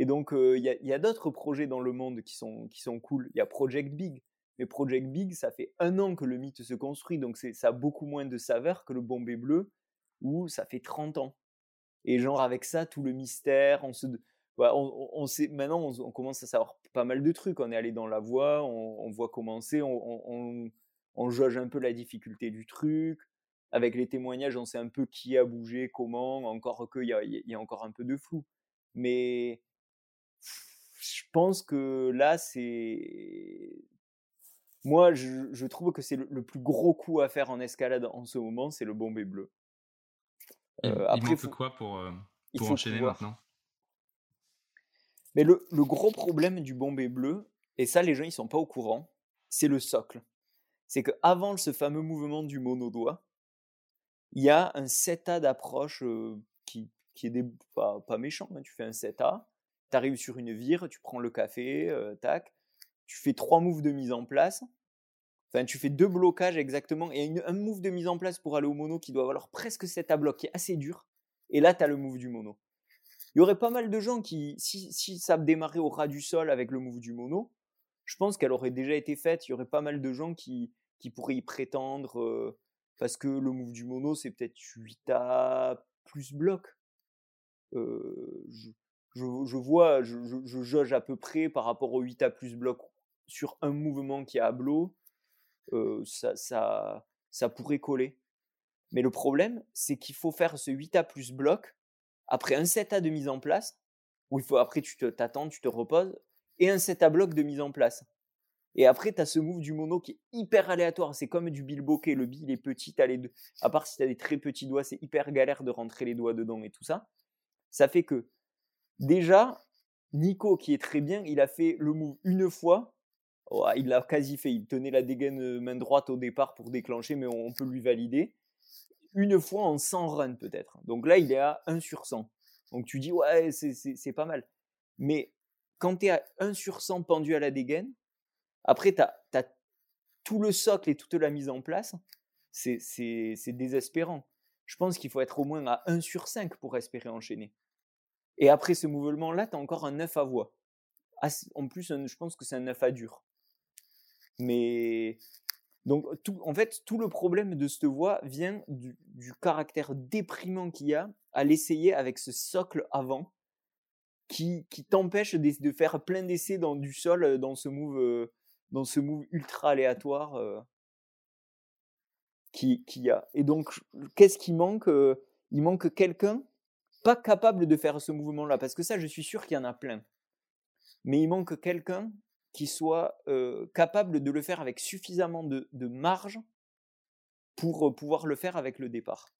Et donc, il y a, d'autres projets dans le monde qui sont, qui sont cool. Il y a Project Big. Mais Project Big, ça fait un an que le mythe se construit, donc ça a beaucoup moins de saveur que le Bombay Bleu, où ça fait 30 ans. Et genre, avec ça, tout le mystère, on se, on, sait, maintenant, on, commence à savoir pas mal de trucs. On est allé dans la voie, on, voit commencer, on, on, jauge un peu la difficulté du truc. Avec les témoignages, on sait un peu qui a bougé, comment, encore qu'il y y a encore un peu de flou. Mais je pense que là, c'est. Moi, je, trouve que c'est le, plus gros coup à faire en escalade en ce moment, c'est le bombé bleu. Euh, il, après, manque quoi pour, euh, pour enchaîner maintenant? Mais le, gros problème du bombé bleu, et ça les gens ils sont pas au courant, c'est le socle. C'est qu'avant ce fameux mouvement du monodoigt, il y a un seta d'approche qui, qui est pas, pas, méchant. Hein. Tu fais un seta, tu arrives sur une vire, tu prends le café, tac, tu fais trois moves de mise en place. Enfin, tu fais deux blocages exactement et un move de mise en place pour aller au mono qui doit avoir presque 7 à bloc, qui est assez dur. Et là, tu as le move du mono. Il y aurait pas mal de gens qui, si, si ça démarrait au ras du sol avec le move du mono, je pense qu'elle aurait déjà été faite. Il y aurait pas mal de gens qui, qui pourraient y prétendre euh, parce que le move du mono, c'est peut-être 8A plus bloc. Euh, je, vois, je, je, jauge à peu près par rapport au 8A plus bloc sur un mouvement qui a à blow, ça, ça, pourrait coller. Mais le problème, c'est qu'il faut faire ce 8A plus bloc après un 7A de mise en place, où il faut après tu t'attends, tu te reposes, et un 7A bloc de mise en place. Et après, tu as ce move du mono qui est hyper aléatoire. C'est comme du bilboquet. Le bill est petit. Deux. À part si tu as des très petits doigts, c'est hyper galère de rentrer les doigts dedans et tout ça. Ça fait que, déjà, Nico, qui est très bien, il a fait le move une fois. Oh, il l'a quasi fait. Il tenait la dégaine euh, main droite au départ pour déclencher, mais on peut lui valider une fois en 100 runs peut-être. Donc là, il est à 1 sur 100. Donc tu dis, ouais, c'est pas mal. Mais quand tu es à 1 sur 100 pendu à la dégaine, après, tu as, tout le socle et toute la mise en place. C'est désespérant. Je pense qu'il faut être au moins à 1 sur 5 pour espérer enchaîner. Et après ce mouvement-là, tu as encore un 9 à voix. En plus, je pense que c'est un 9 à dur. Mais donc, en fait, tout le problème de cette voix vient du, caractère déprimant qu'il y a à l'essayer avec ce socle avant qui, qui t'empêche de, faire plein d'essais dans du sol euh, dans ce move, euh, dans ce move ultra aléatoire euh, qui, qui y a. Et donc, qu'est-ce qui manque Il manque quelqu'un pas capable de faire ce mouvement-là, parce que ça, je suis sûr qu'il y en a plein. Mais il manque quelqu'un qui soit capable de le faire avec suffisamment de, marge pour pouvoir le faire avec le départ.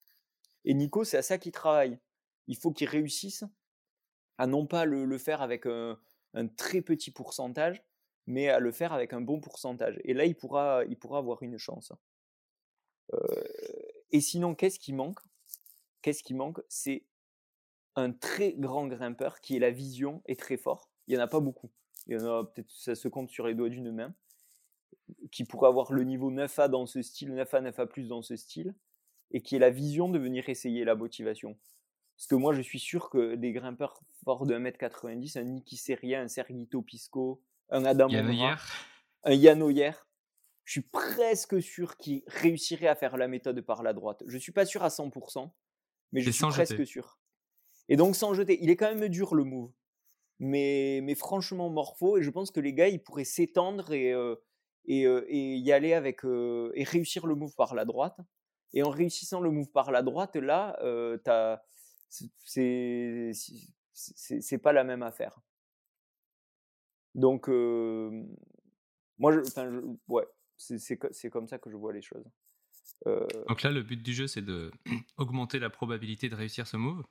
Et Nico, c'est à ça qu'il travaille. Il faut qu'il réussisse à non pas le, faire avec un, très petit pourcentage, mais à le faire avec un bon pourcentage. Et là, il pourra, il pourra avoir une chance. et sinon, qu'est-ce qui manque? Qu'est-ce qui manque? C'est un très grand grimpeur qui est la vision est très fort. Il n'y en a pas beaucoup il y en a peut-être, ça se compte sur les doigts d'une main, qui pourrait avoir le niveau 9A dans ce style, 9A, 9A+, dans ce style, et qui est la vision de venir essayer la motivation. Parce que moi, je suis sûr que des grimpeurs forts de 1m90, un Niki Seria, un Sergito Pisco, un Adam un Yann je suis presque sûr qu'ils réussiraient à faire la méthode par la droite. Je suis pas sûr à 100%, mais je suis presque sûr. Et donc sans jeter, il est quand même dur le move mais, franchement morpho. Et je pense que les gars, ils pourraient s'étendre et, et, et, y aller avec et réussir le move par la droite. Et en réussissant le move par la droite, là, c'est pas la même affaire. Donc, moi, ouais, c'est comme ça que je vois les choses. Donc là, le but du jeu, c'est de augmenter la probabilité de réussir ce move?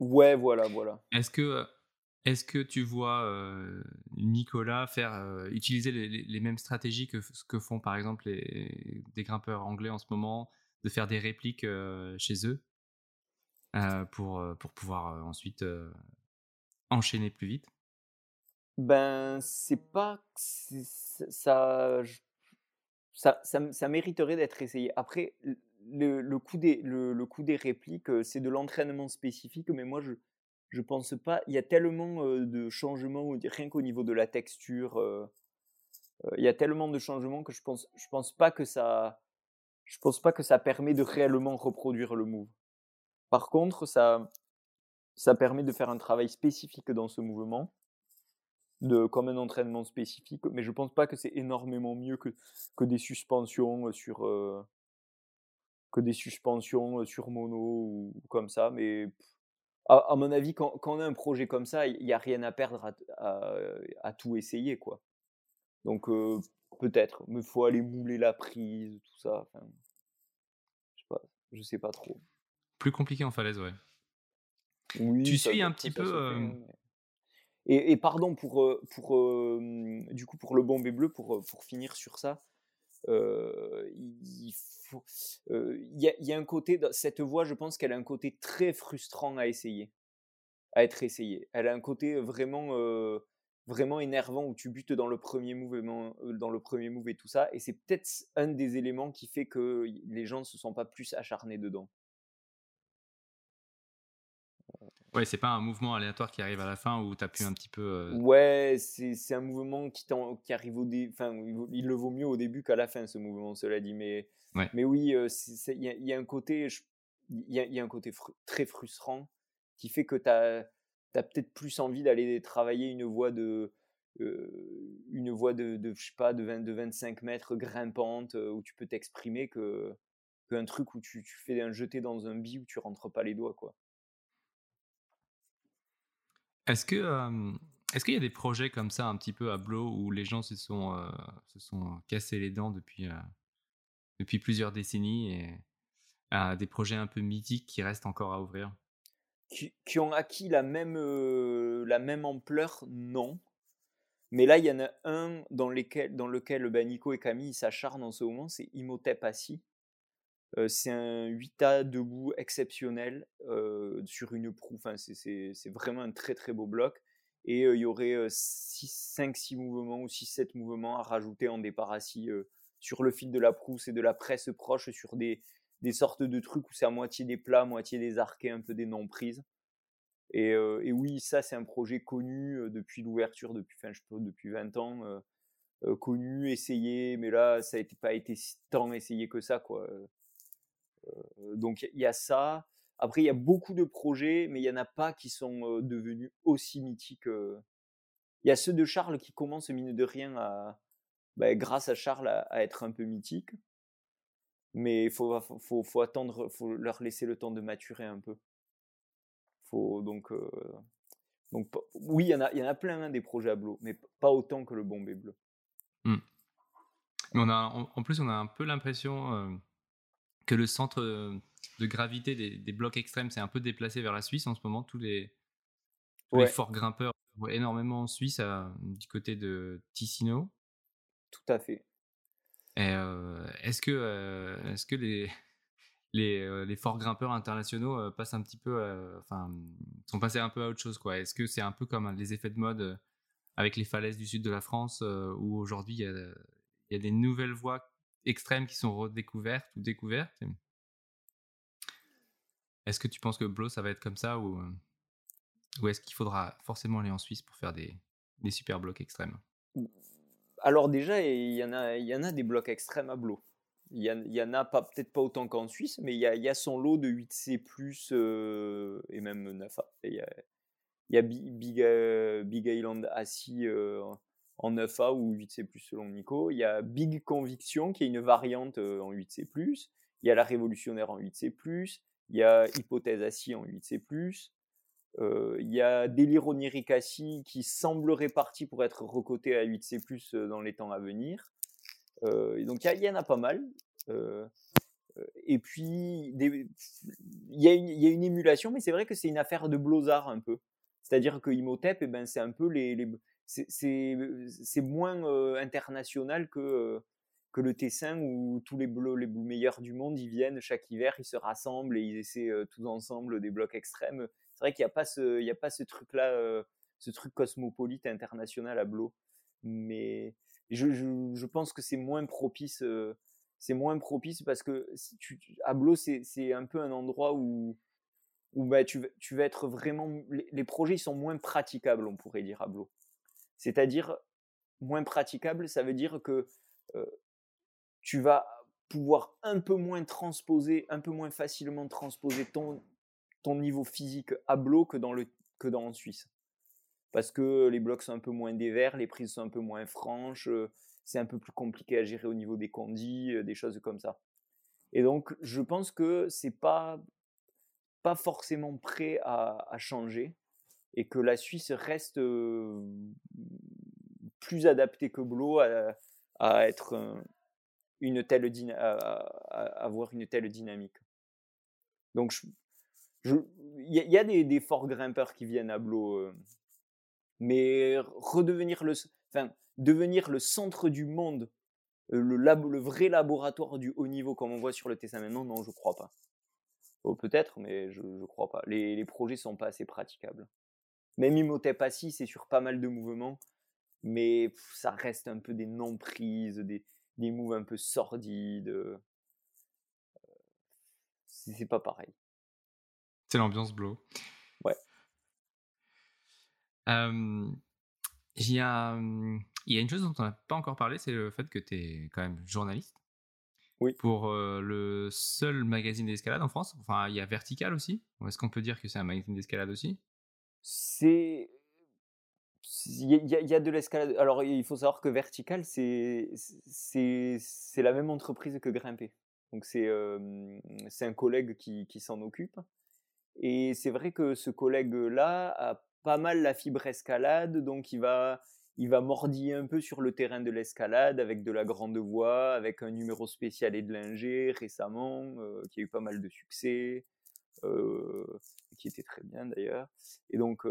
Ouais, voilà, voilà. Est-ce que est-ce que tu vois Nicolas faire utiliser les, mêmes stratégies que ce que font par exemple les, des grimpeurs anglais en ce moment, de faire des répliques chez eux pour, pour pouvoir ensuite enchaîner plus vite? Ben, c'est pas. Ça, ça, ça, mériterait d'être essayé. Après, le, le, coup des, le, des répliques, c'est de l'entraînement spécifique, mais moi, je je pense pas. Il y a tellement de changements, rien qu'au niveau de la texture. il y a tellement de changements que je pense, je pense pas que ça, je pense pas que ça permet de réellement reproduire le move. Par contre, ça, ça permet de faire un travail spécifique dans ce mouvement, de comme un entraînement spécifique. Mais je pense pas que c'est énormément mieux que, que des suspensions sur que des suspensions sur mono ou comme ça. Mais à, mon avis, quand, on a un projet comme ça, il n'y a rien à perdre à, tout essayer, quoi. Donc peut-être, mais il faut aller mouler la prise, tout ça. je sais pas, je sais pas trop. Plus compliqué en falaise, ouais. Oui, tu suis un petit peu. et, pardon pour, pour du coup pour le bombé bleu pour, pour finir sur ça. Il il y, a un côté, cette voix, je pense qu'elle a un côté très frustrant à essayer, à être essayée. Elle a un côté vraiment, vraiment énervant où tu butes dans le premier move, dans le premier move et tout ça. Et c'est peut-être un des éléments qui fait que les gens ne se sont pas plus acharnés dedans. Ouais, c'est pas un mouvement aléatoire qui arrive à la fin où tu pu un petit peu. Ouais, c'est un mouvement qui, qui arrive au début. Enfin, il le vaut mieux au début qu'à la fin, ce mouvement, cela dit. Mais, mais oui, il y, a un côté, il y, y, a un côté très frustrant qui fait que tu as, as peut-être plus envie d'aller travailler une voie de, une voie de, de, je sais pas, de, 20, de 25 mètres grimpante où tu peux t'exprimer que qu'un truc où tu, tu, fais un jeté dans un bi où tu rentres pas les doigts quoi. Est-ce que est-ce qu'il y a des projets comme ça un petit peu à Blow où les gens se sont se sont cassés les dents depuis depuis plusieurs décennies et des projets un peu mythiques qui restent encore à ouvrir? Qui, qui, ont acquis la même, la même ampleur, non. Mais là, il y en a un dans, dans lequel ben, Nico et Camille s'acharnent en ce moment, c'est Imhotep Assis. C'est un 8A debout exceptionnel sur une proue. Enfin, c'est vraiment un très très beau bloc. Et il y aurait 5-6 mouvements ou 6-7 mouvements à rajouter en départ assis sur le fil de la proue. C'est de la presse proche sur des, sortes de trucs où c'est à moitié des plats, moitié des arquets, un peu des non-prises. Et, et, oui, ça c'est un projet connu depuis l'ouverture, depuis, enfin, je peux, depuis 20 ans, connu, essayé, mais là ça n'a pas été tant essayé que ça. Quoi. Donc il y a ça. Après, il y a beaucoup de projets, mais il n'y en a pas qui sont devenus aussi mythiques. Il y a ceux de Charles qui commencent, mine de rien, à, bah, grâce à Charles, à, être un peu mythiques. Mais il faut, faut, faut, attendre, faut leur laisser le temps de maturer un peu. Faut donc, donc oui, il y en a, y en a plein hein, des projets à Blo, mais pas autant que le Bombay bleu. Mmh. On a, en, plus, on a un peu l'impression que le centre de gravité des, blocs extrêmes s'est un peu déplacé vers la Suisse en ce moment. Tous les, les forts grimpeurs énormément en Suisse, du côté de Ticino. Tout à fait. Est-ce que, est-ce que les, les, les, forts grimpeurs internationaux passent un petit peu, enfin, sont passés un peu à autre chose, quoi? Est-ce que c'est un peu comme les effets de mode avec les falaises du sud de la France, où aujourd'hui il y, y a, des nouvelles voies extrêmes qui sont redécouvertes ou découvertes Est-ce que tu penses que Blow ça va être comme ça ou, ou est-ce qu'il faudra forcément aller en Suisse pour faire des, des super blocs extrêmes? Alors déjà, il y, en a, y en a des blocs extrêmes à Blo. Il y, en a peut-être pas autant qu'en Suisse, mais il y, a, y a, son lot de 8C+, euh, et même 9A. il y a, y a Big, euh, Big, Island assis euh, en 9A ou 8C+, selon Nico. Il y a Big Conviction, qui est une variante en 8C+. Il y a la Révolutionnaire en 8C+. Il y a Hypothèse assis en 8C+. Il y a Délire oniricassi qui semblerait parti pour être recoté à 8C+, dans les temps à venir. donc il y, en a pas mal. et puis, il y, a une émulation, mais c'est vrai que c'est une affaire de blozard un peu. C'est-à-dire que Imhotep, eh ben, c'est un peu les, c'est moins international que que le Tessin où tous les, les meilleurs du monde ils viennent chaque hiver, ils se rassemblent et ils essaient tous ensemble des blocs extrêmes c'est vrai qu'il n'y a pas ce, il y a pas ce truc-là, euh, ce truc cosmopolite international à Blo. Mais je, je, pense que c'est moins propice, euh, c'est moins propice parce que à Blo, c'est un peu un endroit où, où bah, tu, tu vas être vraiment, les, projets sont moins praticables, on pourrait dire à Blo. C'est-à-dire moins praticables, ça veut dire que tu vas pouvoir un peu moins transposer, un peu moins facilement transposer ton, ton niveau physique à bloc que dans, le, que dans en Suisse. Parce que les blocs sont un peu moins dévers, les prises sont un peu moins franches, c'est un peu plus compliqué à gérer au niveau des condis, des choses comme ça. Et donc, je pense que c'est pas, pas forcément prêt à, changer et que la Suisse reste plus adaptée que Blo à, être une telle avoir une telle dynamique. Donc, il y, a des, forts grimpeurs qui viennent à Blo, mais redevenir le, enfin, devenir le centre du monde, le, vrai laboratoire du haut niveau comme on voit sur le Tessin maintenant, non, je crois pas. Oh, peut-être, mais je, ne crois pas. Les, les projets sont pas assez praticables. Même Imhotep assis, c'est sur pas mal de mouvements, mais ça reste un peu des non-prises, des, des moves un peu sordides. Euh, c'est pas pareil. C'est l'ambiance blow. Ouais. il, y a, il y a une chose dont on n'a pas encore parlé, c'est le fait que tu es quand même journaliste. Oui. Pour le seul magazine d'escalade en France. Enfin, il y a Vertical aussi. Est-ce qu'on peut dire que c'est un magazine d'escalade aussi? C'est il y, a de l'escalade. Alors, il faut savoir que Vertical, c'est la même entreprise que Grimper. Donc, c'est un collègue qui, s'en occupe. Et c'est vrai que ce collègue-là a pas mal la fibre escalade, donc il va, il va mordiller un peu sur le terrain de l'escalade avec de la grande voix, avec un numéro spécial et de linger récemment, qui a eu pas mal de succès, qui était très bien d'ailleurs. Et donc,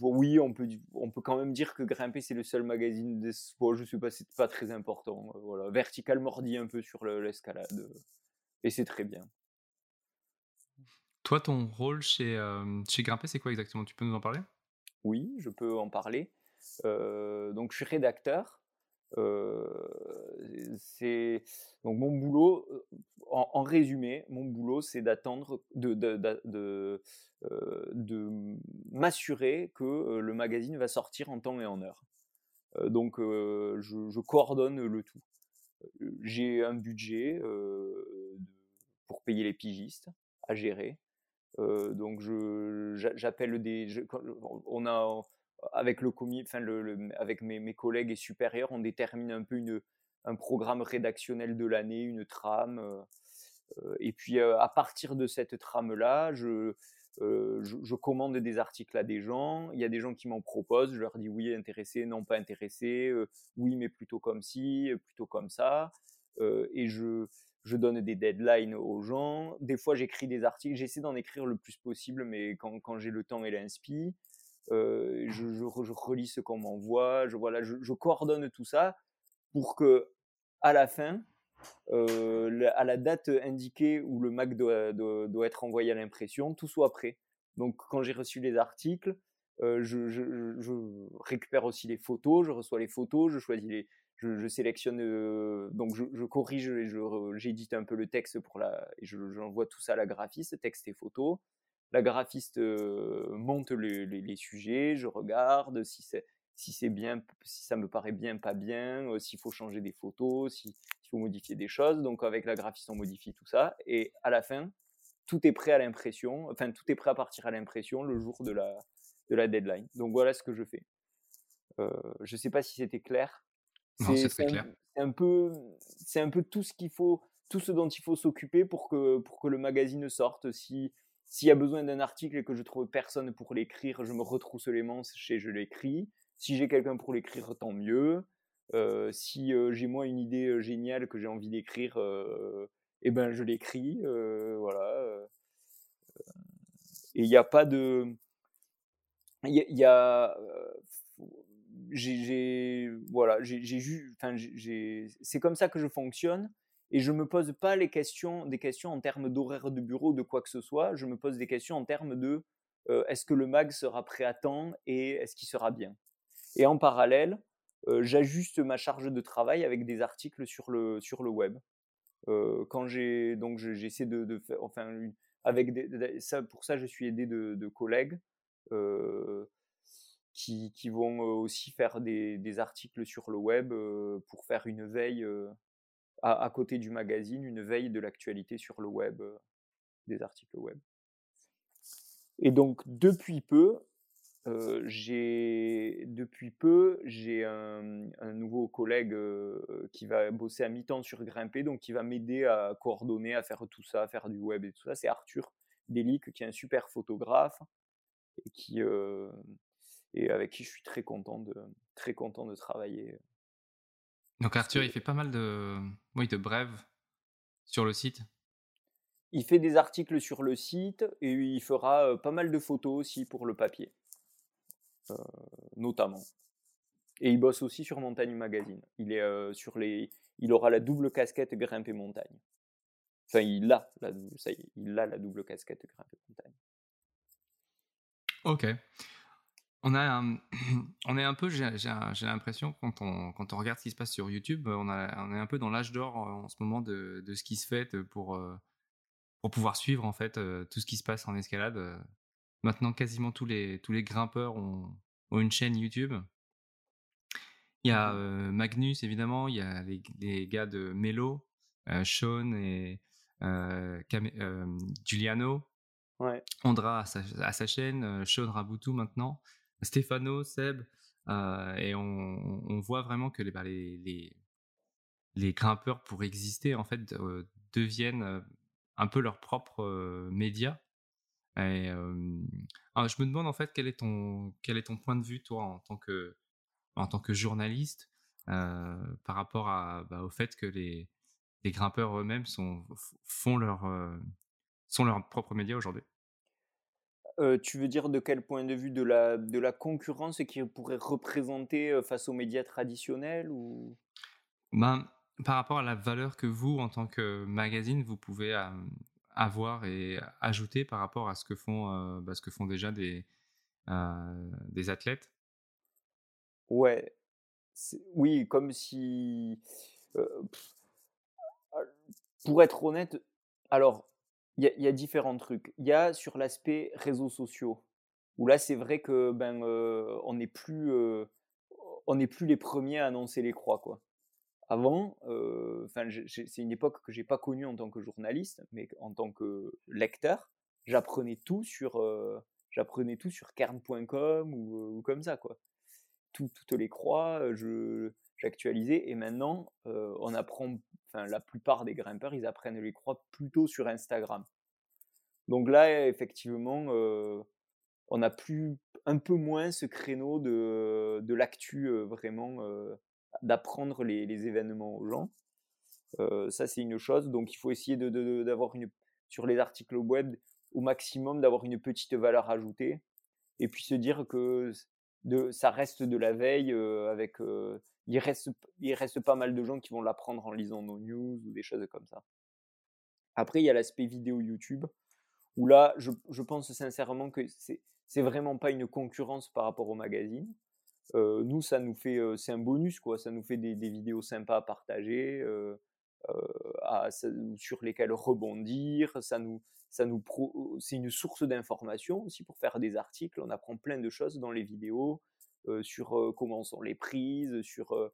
oui, on peut, on peut quand même dire que Grimper, c'est le seul magazine de sport. Je sais pas, c'est pas très important. Voilà. Vertical mordit un peu sur l'escalade. Et c'est très bien. Toi, ton rôle chez, euh, chez Grimper, c'est quoi exactement? Tu peux nous en parler? Oui, je peux en parler. Euh, donc, je suis rédacteur. C'est donc mon boulot. En, résumé, mon boulot, c'est d'attendre, de, de, de, m'assurer que le magazine va sortir en temps et en heure. donc, je, je, coordonne le tout. J'ai un budget pour payer les pigistes à gérer donc j'appelle des, on a avec le commis, enfin avec mes, collègues et supérieurs, on détermine un peu une, un programme rédactionnel de l'année, une trame. et puis à partir de cette trame là, je, je, commande des articles à des gens. Il y a des gens qui m'en proposent. Je leur dis oui, intéressé, non pas intéressé, oui, mais plutôt comme ci, plutôt comme ça. et je, je donne des deadlines aux gens. Des fois, j'écris des articles. J'essaie d'en écrire le plus possible, mais quand, quand j'ai le temps et l'inspi, je, je, relis ce qu'on m'envoie. Je, voilà, je, je, coordonne tout ça pour que, à la fin, euh, à la date indiquée où le Mac doit, être envoyé à l'impression, tout soit prêt. Donc, quand j'ai reçu les articles, euh, je, je, récupère aussi les photos, je reçois les photos, je choisis les, je, sélectionne, euh, donc je, corrige et j'édite un peu le texte pour la, et j'envoie tout ça à la graphiste, texte et photos. La graphiste monte les, sujets, je regarde si c'est si c'est bien, si ça me paraît bien, pas bien, euh, s'il faut changer des photos, s'il faut modifier des choses. Donc avec la graphiste, on modifie tout ça. Et à la fin, tout est prêt à l'impression, enfin tout est prêt à partir à l'impression le jour de la, de la deadline. Donc voilà ce que je fais. je ne sais pas si c'était clair. C'est un, peu, c'est un peu tout ce qu'il faut, tout ce dont il faut s'occuper pour que, pour que le magazine sorte. Si s'il y a besoin d'un article et que je trouve personne pour l'écrire, je me retrousse les manches et je l'écris. Si j'ai quelqu'un pour l'écrire, tant mieux. Euh, si euh, j'ai moi une idée euh, géniale que j'ai envie d'écrire, eh ben je l'écris. voilà. Et il n'y a pas de, il y, a, j'ai voilà, j'ai enfin c'est comme ça que je fonctionne et je me pose pas les questions, des questions en termes d'horaire de bureau, de quoi que ce soit. Je me pose des questions en termes de euh, est-ce que le mag sera prêt à temps et est-ce qu'il sera bien? Et en parallèle, euh, j'ajuste ma charge de travail avec des articles sur le sur le web. Euh, quand j'ai donc j'essaie de, faire enfin avec ça pour ça je suis aidé de, collègues qui, qui, vont aussi faire des, articles sur le web pour faire une veille à, côté du magazine, une veille de l'actualité sur le web, des articles web. Et donc depuis peu, euh, j'ai depuis peu j'ai un, nouveau collègue euh, qui va bosser à mi-temps sur Grimper, donc qui va m'aider à coordonner, à faire tout ça, à faire du web et tout ça. C'est Arthur Delic, qui est un super photographe et qui, euh, et avec qui je suis très content de, très content de travailler. Donc Arthur, il fait pas mal de, oui, de brèves sur le site. Il fait des articles sur le site et il fera pas mal de photos aussi pour le papier, euh, notamment. Et il bosse aussi sur Montagne Magazine. Il est euh, sur les, il aura la double casquette grimpe montagne. Enfin, il a la, ça y il a la double casquette grimpe montagne. Ok. On, a, on est un peu, j'ai l'impression, quand on, quand on regarde ce qui se passe sur YouTube, on, a, on est un peu dans l'âge d'or euh, en ce moment de, de, ce qui se fait pour, euh, pour pouvoir suivre en fait euh, tout ce qui se passe en escalade. Maintenant, quasiment tous les, tous les grimpeurs ont, ont une chaîne YouTube. Il y a Magnus, évidemment, il y a les, les gars de Melo, Sean et Giuliano. Ouais. Andra à sa, à sa chaîne, Sean Rabutu maintenant. Stéphano, Seb, et on, voit vraiment que les, bah, les, grimpeurs, pour exister, en fait, deviennent un peu leur propre média. Et, je me demande en fait quel est ton point de vue toi en tant que journaliste par rapport bah, au fait que les, grimpeurs eux-mêmes sont font leur sont leur propre média aujourd'hui? Tu veux dire de quel point de vue? De la, de la concurrence qu'ils pourraient représenter face aux médias traditionnels ou? Ben, Par rapport à la valeur que vous, en tant que magazine, vous pouvez avoir et ajouter par rapport à ce que font, bah, ce que font déjà des, des athlètes? Ouais, oui, comme si... Ah, pour être honnête, alors il y, a différents trucs. Il y a sur l'aspect réseaux sociaux, où là, c'est vrai que ben, on n'est plus, n'est plus les premiers à annoncer les croix, quoi. Avant, enfin, c'est une époque que j'ai pas connue en tant que journaliste, mais en tant que lecteur, j'apprenais tout sur, j'apprenais tout sur ou, ou, comme ça, quoi. toutes les croix, je, j'actualisais, et maintenant, on apprend enfin, la plupart des grimpeurs, ils apprennent les croix plutôt sur Instagram. Donc là, effectivement, euh, on a plus un peu moins ce créneau de, de l'actu euh, vraiment euh, d'apprendre les, événements aux gens. ça, c'est une chose. Donc, il faut essayer d'avoir de, une sur les articles web au maximum d'avoir une petite valeur ajoutée et puis se dire que de, ça reste de la veille avec il reste, il reste pas mal de gens qui vont l'apprendre en lisant nos news ou des choses comme ça. Après, il y a l'aspect vidéo YouTube, où là, je, je pense sincèrement que c'est, vraiment pas une concurrence par rapport au magazine. Euh, nous, ça nous fait, euh, c'est un bonus, quoi. Ça nous fait des, des vidéos sympas à partager, euh, sur lesquelles rebondir. Ça nous, ça nous c'est une source d'information aussi pour faire des articles. On apprend plein de choses dans les vidéos. Euh, sur euh, comment sont les prises, sur euh,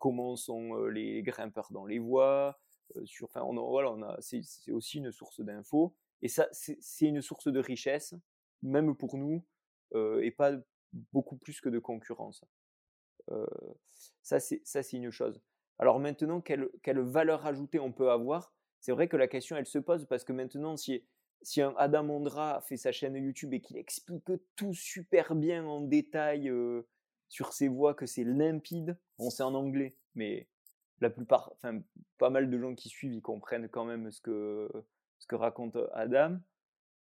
comment sont les grimpeurs dans les voies, sur, enfin, on, voilà, a, c'est, aussi une source d'infos. Et ça, c'est, une source de richesse, même pour nous, et pas beaucoup plus que de concurrence. ça, c'est, une chose. Alors maintenant, quelle valeur ajoutée on peut avoir? C'est vrai que la question, elle se pose parce que maintenant, si, si Adam Ondra fait sa chaîne YouTube et qu'il explique tout super bien en détail sur ses voix, que c'est limpide, on sait en anglais, mais la plupart, enfin pas mal de gens qui suivent, ils comprennent quand même ce que, ce que raconte Adam.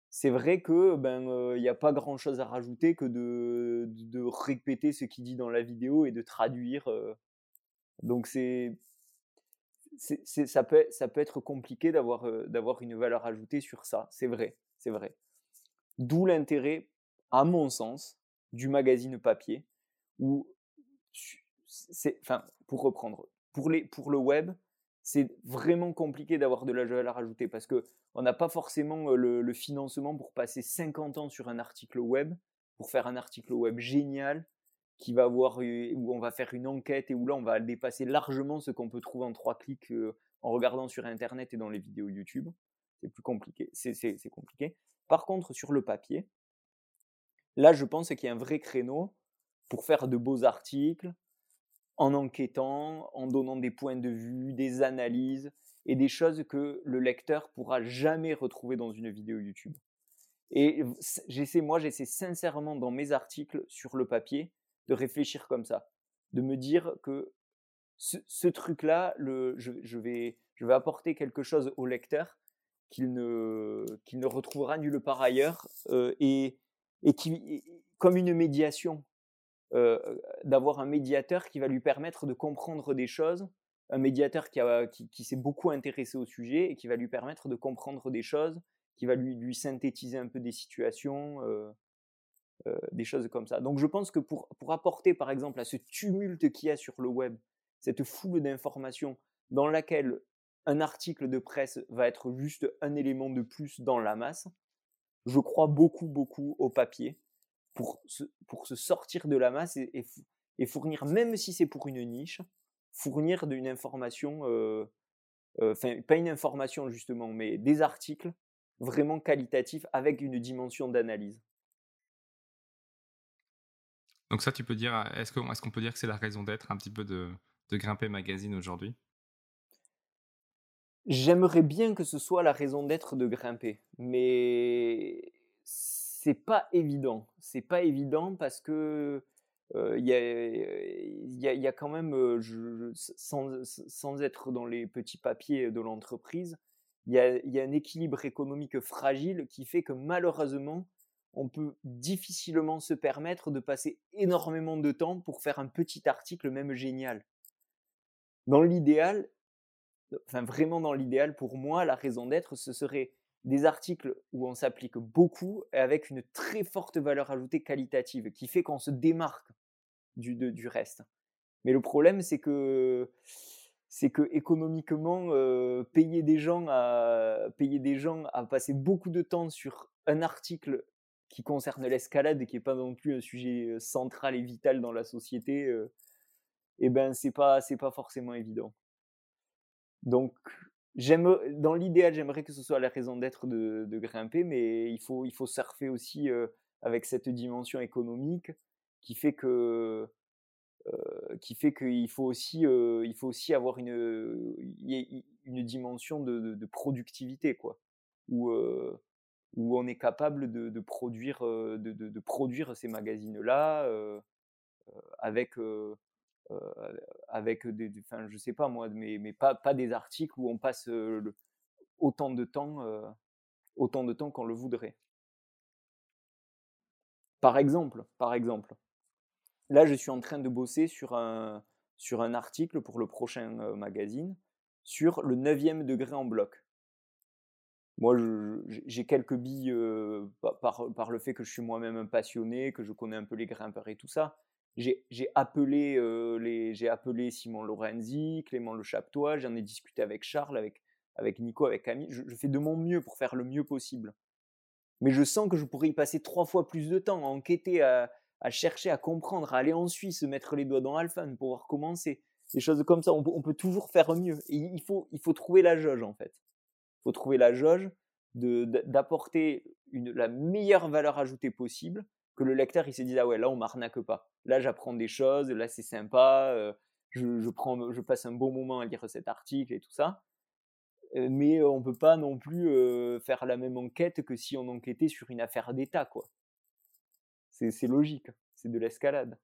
C'est vrai que ben il n'y a pas grand chose à rajouter que de, de, répéter ce qu'il dit dans la vidéo et de traduire. donc c'est ça, peut, ça peut être compliqué d'avoir d'avoir une valeur ajoutée sur ça, c'est vrai, c'est vrai. D'où l'intérêt, à mon sens, du magazine papier, où, c'est, enfin, pour reprendre, pour, les, pour le web, c'est vraiment compliqué d'avoir de la valeur ajoutée parce que on n'a pas forcément le, financement pour passer 50 ans sur un article web, pour faire un article web génial, qui va avoir, où on va faire une enquête et où là on va dépasser largement ce qu'on peut trouver en trois clics en regardant sur internet et dans les vidéos YouTube. C'est plus compliqué, c'est compliqué. Par contre, sur le papier, là je pense qu'il y a un vrai créneau pour faire de beaux articles, en enquêtant, en donnant des points de vue, des analyses et des choses que le lecteur pourra jamais retrouver dans une vidéo YouTube. Et j'essaie, moi, j'essaie sincèrement dans mes articles sur le papier de réfléchir comme ça, de me dire que ce, truc-là, je, vais, je vais apporter quelque chose au lecteur qu'il ne, ne retrouvera nulle part ailleurs euh, et, et qui, comme une médiation, euh, d'avoir un médiateur qui va lui permettre de comprendre des choses, un médiateur qui, qui, s'est beaucoup intéressé au sujet et qui va lui permettre de comprendre des choses, qui va lui, synthétiser un peu des situations. Euh, euh, des choses comme ça. Donc je pense que pour, pour apporter par exemple à ce tumulte qu'il y a sur le web, cette foule d'informations dans laquelle un article de presse va être juste un élément de plus dans la masse, je crois beaucoup, beaucoup au papier pour se, pour se sortir de la masse et, fournir, même si c'est pour une niche, fournir d'une information, euh, euh, enfin pas une information justement, mais des articles vraiment qualitatifs avec une dimension d'analyse. Donc ça, tu peux dire, est-ce qu'on peut dire que c'est la raison d'être un petit peu de, Grimper Magazine aujourd'hui? J'aimerais bien que ce soit la raison d'être de Grimper, mais c'est pas évident. C'est pas évident parce que il y, a, quand même, sans, être dans les petits papiers de l'entreprise, il y a, un équilibre économique fragile qui fait que malheureusement, on peut difficilement se permettre de passer énormément de temps pour faire un petit article même génial. Dans l'idéal, enfin vraiment dans l'idéal, pour moi, la raison d'être, ce serait des articles où on s'applique beaucoup et avec une très forte valeur ajoutée qualitative qui fait qu'on se démarque du, du reste. Mais le problème, c'est que c'est que économiquement, euh, payer des gens à payer des gens à passer beaucoup de temps sur un article qui concerne l'escalade, qui n'est pas non plus un sujet euh, central et vital dans la société, euh, eh ben c'est pas c'est pas forcément évident. Donc j'aime dans l'idéal, j'aimerais que ce soit la raison d'être de, grimper, mais il faut il faut surfer aussi avec cette dimension économique qui fait que euh, qui fait qu'il faut aussi euh, il faut aussi avoir une une dimension de, productivité quoi euh, où on est capable de, de produire ces magazines là avec avec des enfin je sais pas moi mais pas des articles où on passe autant de temps qu'on le voudrait par exemple par exemple Là, je suis en train de bosser sur un, sur un article pour le prochain euh, magazine sur le 9e degré en bloc. Moi, j'ai quelques billes par, le fait que je suis moi-même un passionné, que je connais un peu les grimpeurs et tout ça. J'ai appelé, euh, appelé Simon Lorenzi, Clément Le Chaptois, j'en ai discuté avec Charles, avec, avec Nico, avec Camille. Je, fais de mon mieux pour faire le mieux possible. Mais je sens que je pourrais y passer trois fois plus de temps à enquêter, à, chercher à comprendre, à aller en Suisse, mettre les doigts dans Alpha, pour pouvoir commencer. Des choses comme ça, on, peut toujours faire mieux. Et il faut, il faut trouver la jauge, en fait. Faut trouver la jauge d'apporter la meilleure valeur ajoutée possible, que le lecteur il se dise ah ouais là on m'arnaque pas, là j'apprends des choses, là c'est sympa, euh, je, prends, je passe un bon moment à lire cet article et tout ça. Euh, mais on peut pas non plus faire la même enquête que si on enquêtait sur une affaire d'État quoi. C'est logique, c'est de l'escalade.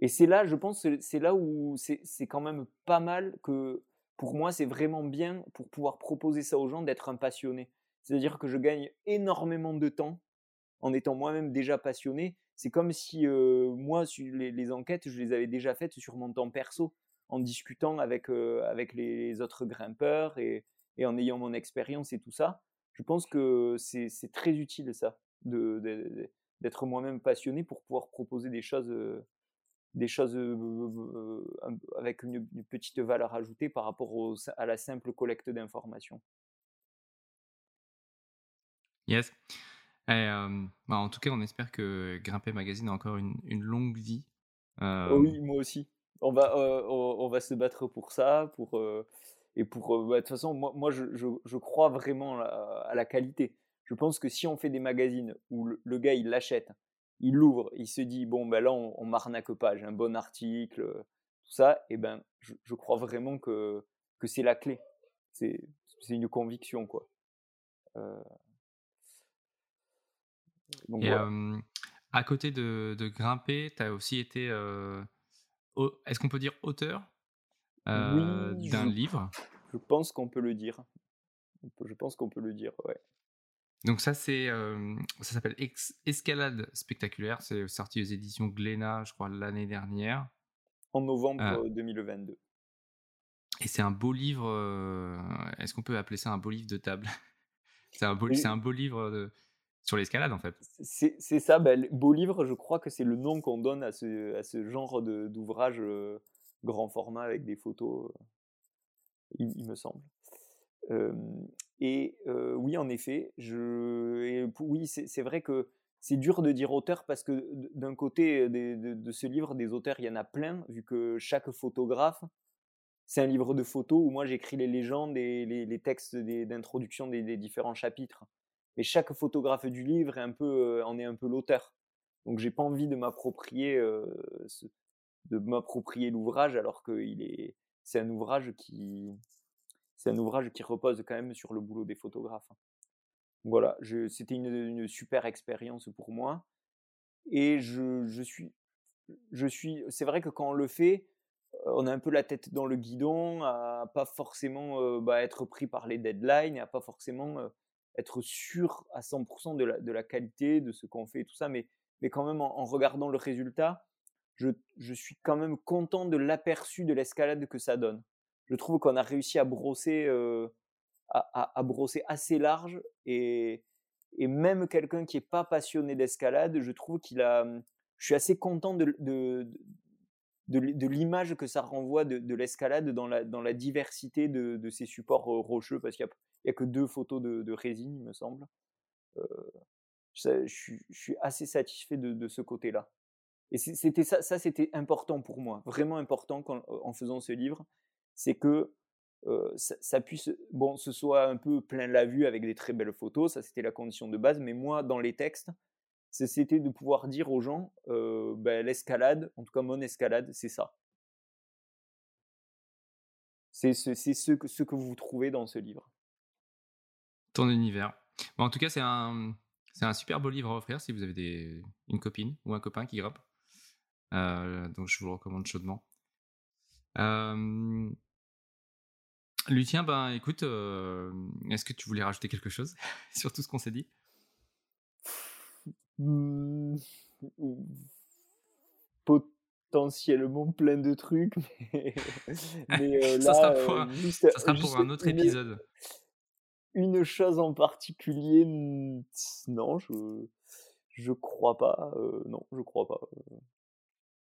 Et c'est là, je pense, c'est là où c'est quand même pas mal que, pour moi, c'est vraiment bien pour pouvoir proposer ça aux gens d'être un passionné. C'est-à-dire que je gagne énormément de temps en étant moi-même déjà passionné. C'est comme si euh, moi, les, enquêtes, je les avais déjà faites sur mon temps perso, en discutant avec, euh, avec les autres grimpeurs et, en ayant mon expérience et tout ça. Je pense que c'est très utile ça, d'être moi-même passionné pour pouvoir proposer des choses, des choses avec une, petite valeur ajoutée par rapport à la simple collecte d'informations. Yes. bah, en tout cas, on espère que Grimper Magazine a encore une, longue vie. Oui, moi aussi. On va, on, va se battre pour ça, pour, et pour. Bah, de toute façon, moi, moi je, je, crois vraiment à la qualité. Je pense que si on fait des magazines où le, gars il l'achète, il l'ouvre, il se dit bon ben là on, on m'arnaque pas, j'ai un bon article, tout ça, et ben je, crois vraiment que, que c'est la clé. C'est une conviction quoi. Euh... et à côté de, de grimper, tu as aussi été, euh, est-ce qu'on peut dire auteur euh, d'un livre? Je pense qu'on peut le dire. Je pense qu'on peut le dire, ouais. Donc ça c'est ça s'appelle Escalade spectaculaire, c'est sorti aux éditions Glénat, je crois l'année dernière. En novembre 2022. Et c'est un beau livre. Est-ce qu'on peut appeler ça un beau livre de table? C'est un beau, c'est un beau livre de, sur l'escalade en fait. C'est, ça, ben, beau livre. Je crois que c'est le nom qu'on donne à ce, à ce genre d'ouvrage grand format avec des photos. il, me semble. Et oui, en effet, je, oui, c'est vrai que c'est dur de dire auteur parce que d'un côté de, ce livre, des auteurs, il y en a plein, vu que chaque photographe, c'est un livre de photos où moi j'écris les légendes et les, textes d'introduction des, différents chapitres. Mais chaque photographe du livre est un peu, en est un peu l'auteur. Donc j'ai pas envie de m'approprier l'ouvrage alors que il est c'est un ouvrage qui c'est un ouvrage qui repose quand même sur le boulot des photographes. Voilà, c'était une, super expérience pour moi et je, suis c'est vrai que quand on le fait on a un peu la tête dans le guidon, à pas forcément bah, être pris par les deadlines, à pas forcément être sûr à 100% de la, qualité de ce qu'on fait et tout ça, mais, quand même en, regardant le résultat, je, suis quand même content de l'aperçu de l'escalade que ça donne. Je trouve qu'on a réussi à brosser, à, à, brosser assez large et, même quelqu'un qui n'est pas passionné d'escalade, je trouve qu'il a, je suis assez content de, de, l'image que ça renvoie de, l'escalade dans la, dans la diversité de, ces supports rocheux, parce qu'il n'y a, que deux photos de, résine, il me semble. je, suis assez satisfait de, ce côté-là. Et c'était ça c'était important pour moi, vraiment important en faisant ce livre, c'est que ça, puisse, bon, ce soit un peu plein la vue avec des très belles photos, ça c'était la condition de base, mais moi, dans les textes, c'était de pouvoir dire aux gens, ben, l'escalade, en tout cas mon escalade, c'est ça. C'est ce, ce, que, ce que vous trouvez dans ce livre. Ton univers. Bon, en tout cas, c'est un, un super beau livre à offrir si vous avez une copine ou un copain qui grimpe. donc je vous le recommande chaudement. Lucien, ben écoute, est-ce que tu voulais rajouter quelque chose sur tout ce qu'on s'est dit? Mmh, potentiellement plein de trucs, mais, euh, ça sera pour, un, ça sera pour un autre épisode. Une chose en particulier, non, je je crois pas. Euh, non, je crois pas.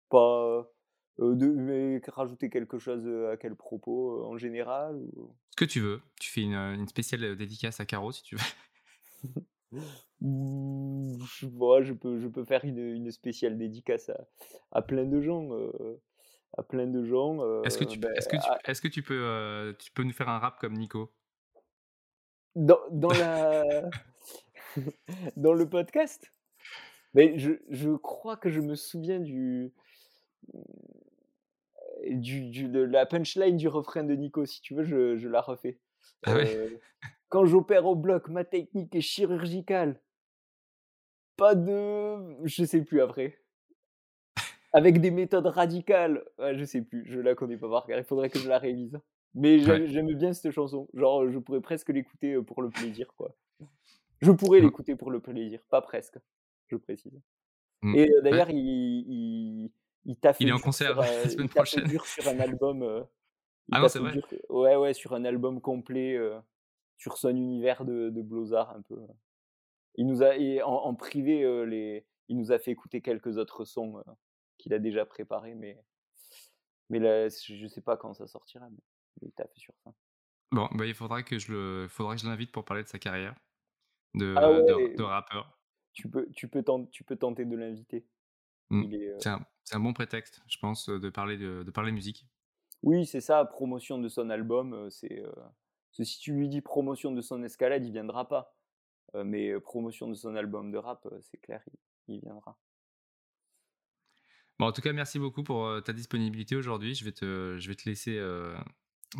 Pas de mais rajouter quelque chose à quel propos en général Ce que tu veux. Tu fais une, une spéciale dédicace à Caro si tu veux. je, je, peux, je peux faire une, une spéciale dédicace à, à, plein de gens. Euh, à plein de gens. Euh, est-ce que, tu, ben, est-ce que, tu, est-ce que tu, peux, euh, tu peux nous faire un rap comme Nico? Dans, dans, la... dans le podcast? Mais je, je crois que je me souviens du, du, du, de la punchline du refrain de Nico. Si tu veux, je, je la refais. Ah ouais quand j'opère au bloc, ma technique est chirurgicale pas de. Je sais plus après. Avec des méthodes radicales. je sais plus, je la connais pas par cœur. Il faudrait que je la révise. Mais j'aime bien cette chanson. Genre, je pourrais presque l'écouter pour le plaisir, quoi. Je pourrais mmh. l'écouter pour le plaisir, pas presque, je précise. Mmh. Et d'ailleurs, il, il, il t'a fait. Il est en concert la semaine prochaine. sur un album. ah non, c'est vrai. ouais, ouais, sur un album complet, sur son univers de, de Blozard, un peu. Il nous a, en, privé, les, il nous a fait écouter quelques autres sons qu'il a déjà préparés, mais, mais là, je ne sais pas quand ça sortira, mais, il t'a fait sur ça. Bon, bah, il faudra que je le, faudra que je l'invite pour parler de sa carrière de, ah de, rappeur. Tu peux, tu peux, tenter, tu peux tenter de l'inviter. Mmh. C'est un, un, bon prétexte, je pense, de parler de, de parler musique. Oui, c'est ça, promotion de son album. C'est si tu lui dis promotion de son escalade, il viendra pas mais promotion de son album de rap, c'est clair, il, viendra. Bon, en tout cas, merci beaucoup pour ta disponibilité aujourd'hui. Je vais te, je vais te laisser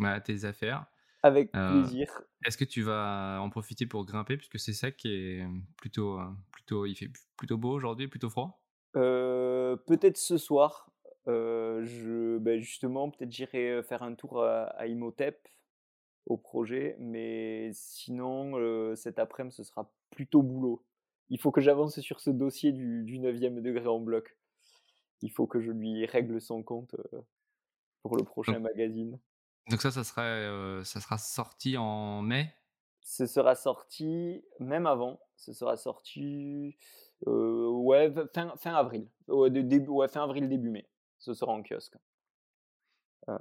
à tes affaires. Avec plaisir. Est-ce que tu vas en profiter pour grimper? Puisque c'est ça qui est plutôt, plutôt, il fait plutôt beau aujourd'hui, plutôt froid? Peut-être ce soir. je, ben justement, peut-être j'irai faire un tour à, à Imhotep au projet, mais sinon, cet après-midi, ce sera plutôt boulot. Il faut que j'avance sur ce dossier du, du 9e degré en bloc. Il faut que je lui règle son compte pour le prochain magazine. Donc ça, ça sera, ça sera sorti en mai? Ce sera sorti même avant. Ce sera sorti ouais, fin, fin avril. début, ouais, fin avril, début mai. Ce sera en kiosque. Euh,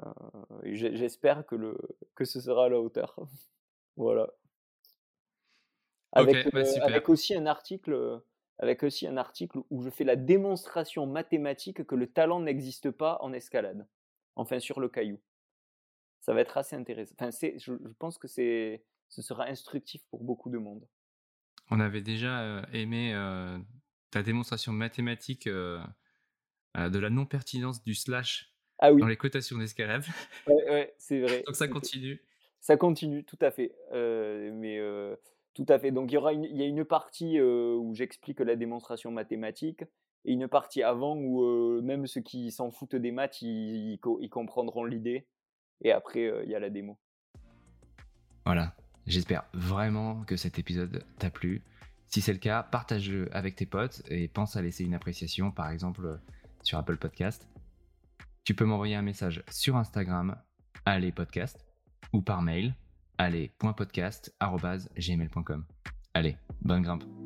j'espère que, le, que ce sera à la hauteur. voilà. Avec, bah, euh, avec, aussi un article avec aussi un article où je fais la démonstration mathématique que le talent n'existe pas en escalade, enfin sur le caillou. Ça va être assez intéressant. Enfin, je, je pense que ce sera instructif pour beaucoup de monde. On avait déjà aimé ta démonstration mathématique de la non-pertinence du slash ah oui. dans les cotations d'escalade. Ouais, ouais c'est vrai. Donc ça continue. Ça continue, tout à fait. mais tout à fait. Donc il y aura une, il y a une partie où j'explique la démonstration mathématique et une partie avant où même ceux qui s'en foutent des maths, ils, ils comprendront l'idée. Et après, il y a la démo. Voilà. J'espère vraiment que cet épisode t'a plu. Si c'est le cas, partage-le avec tes potes et pense à laisser une appréciation, par exemple sur Apple Podcast. Tu peux m'envoyer un message sur Instagram, allez podcast, ou par mail, allez.podcast.gmail.com. Allez, bonne grimpe.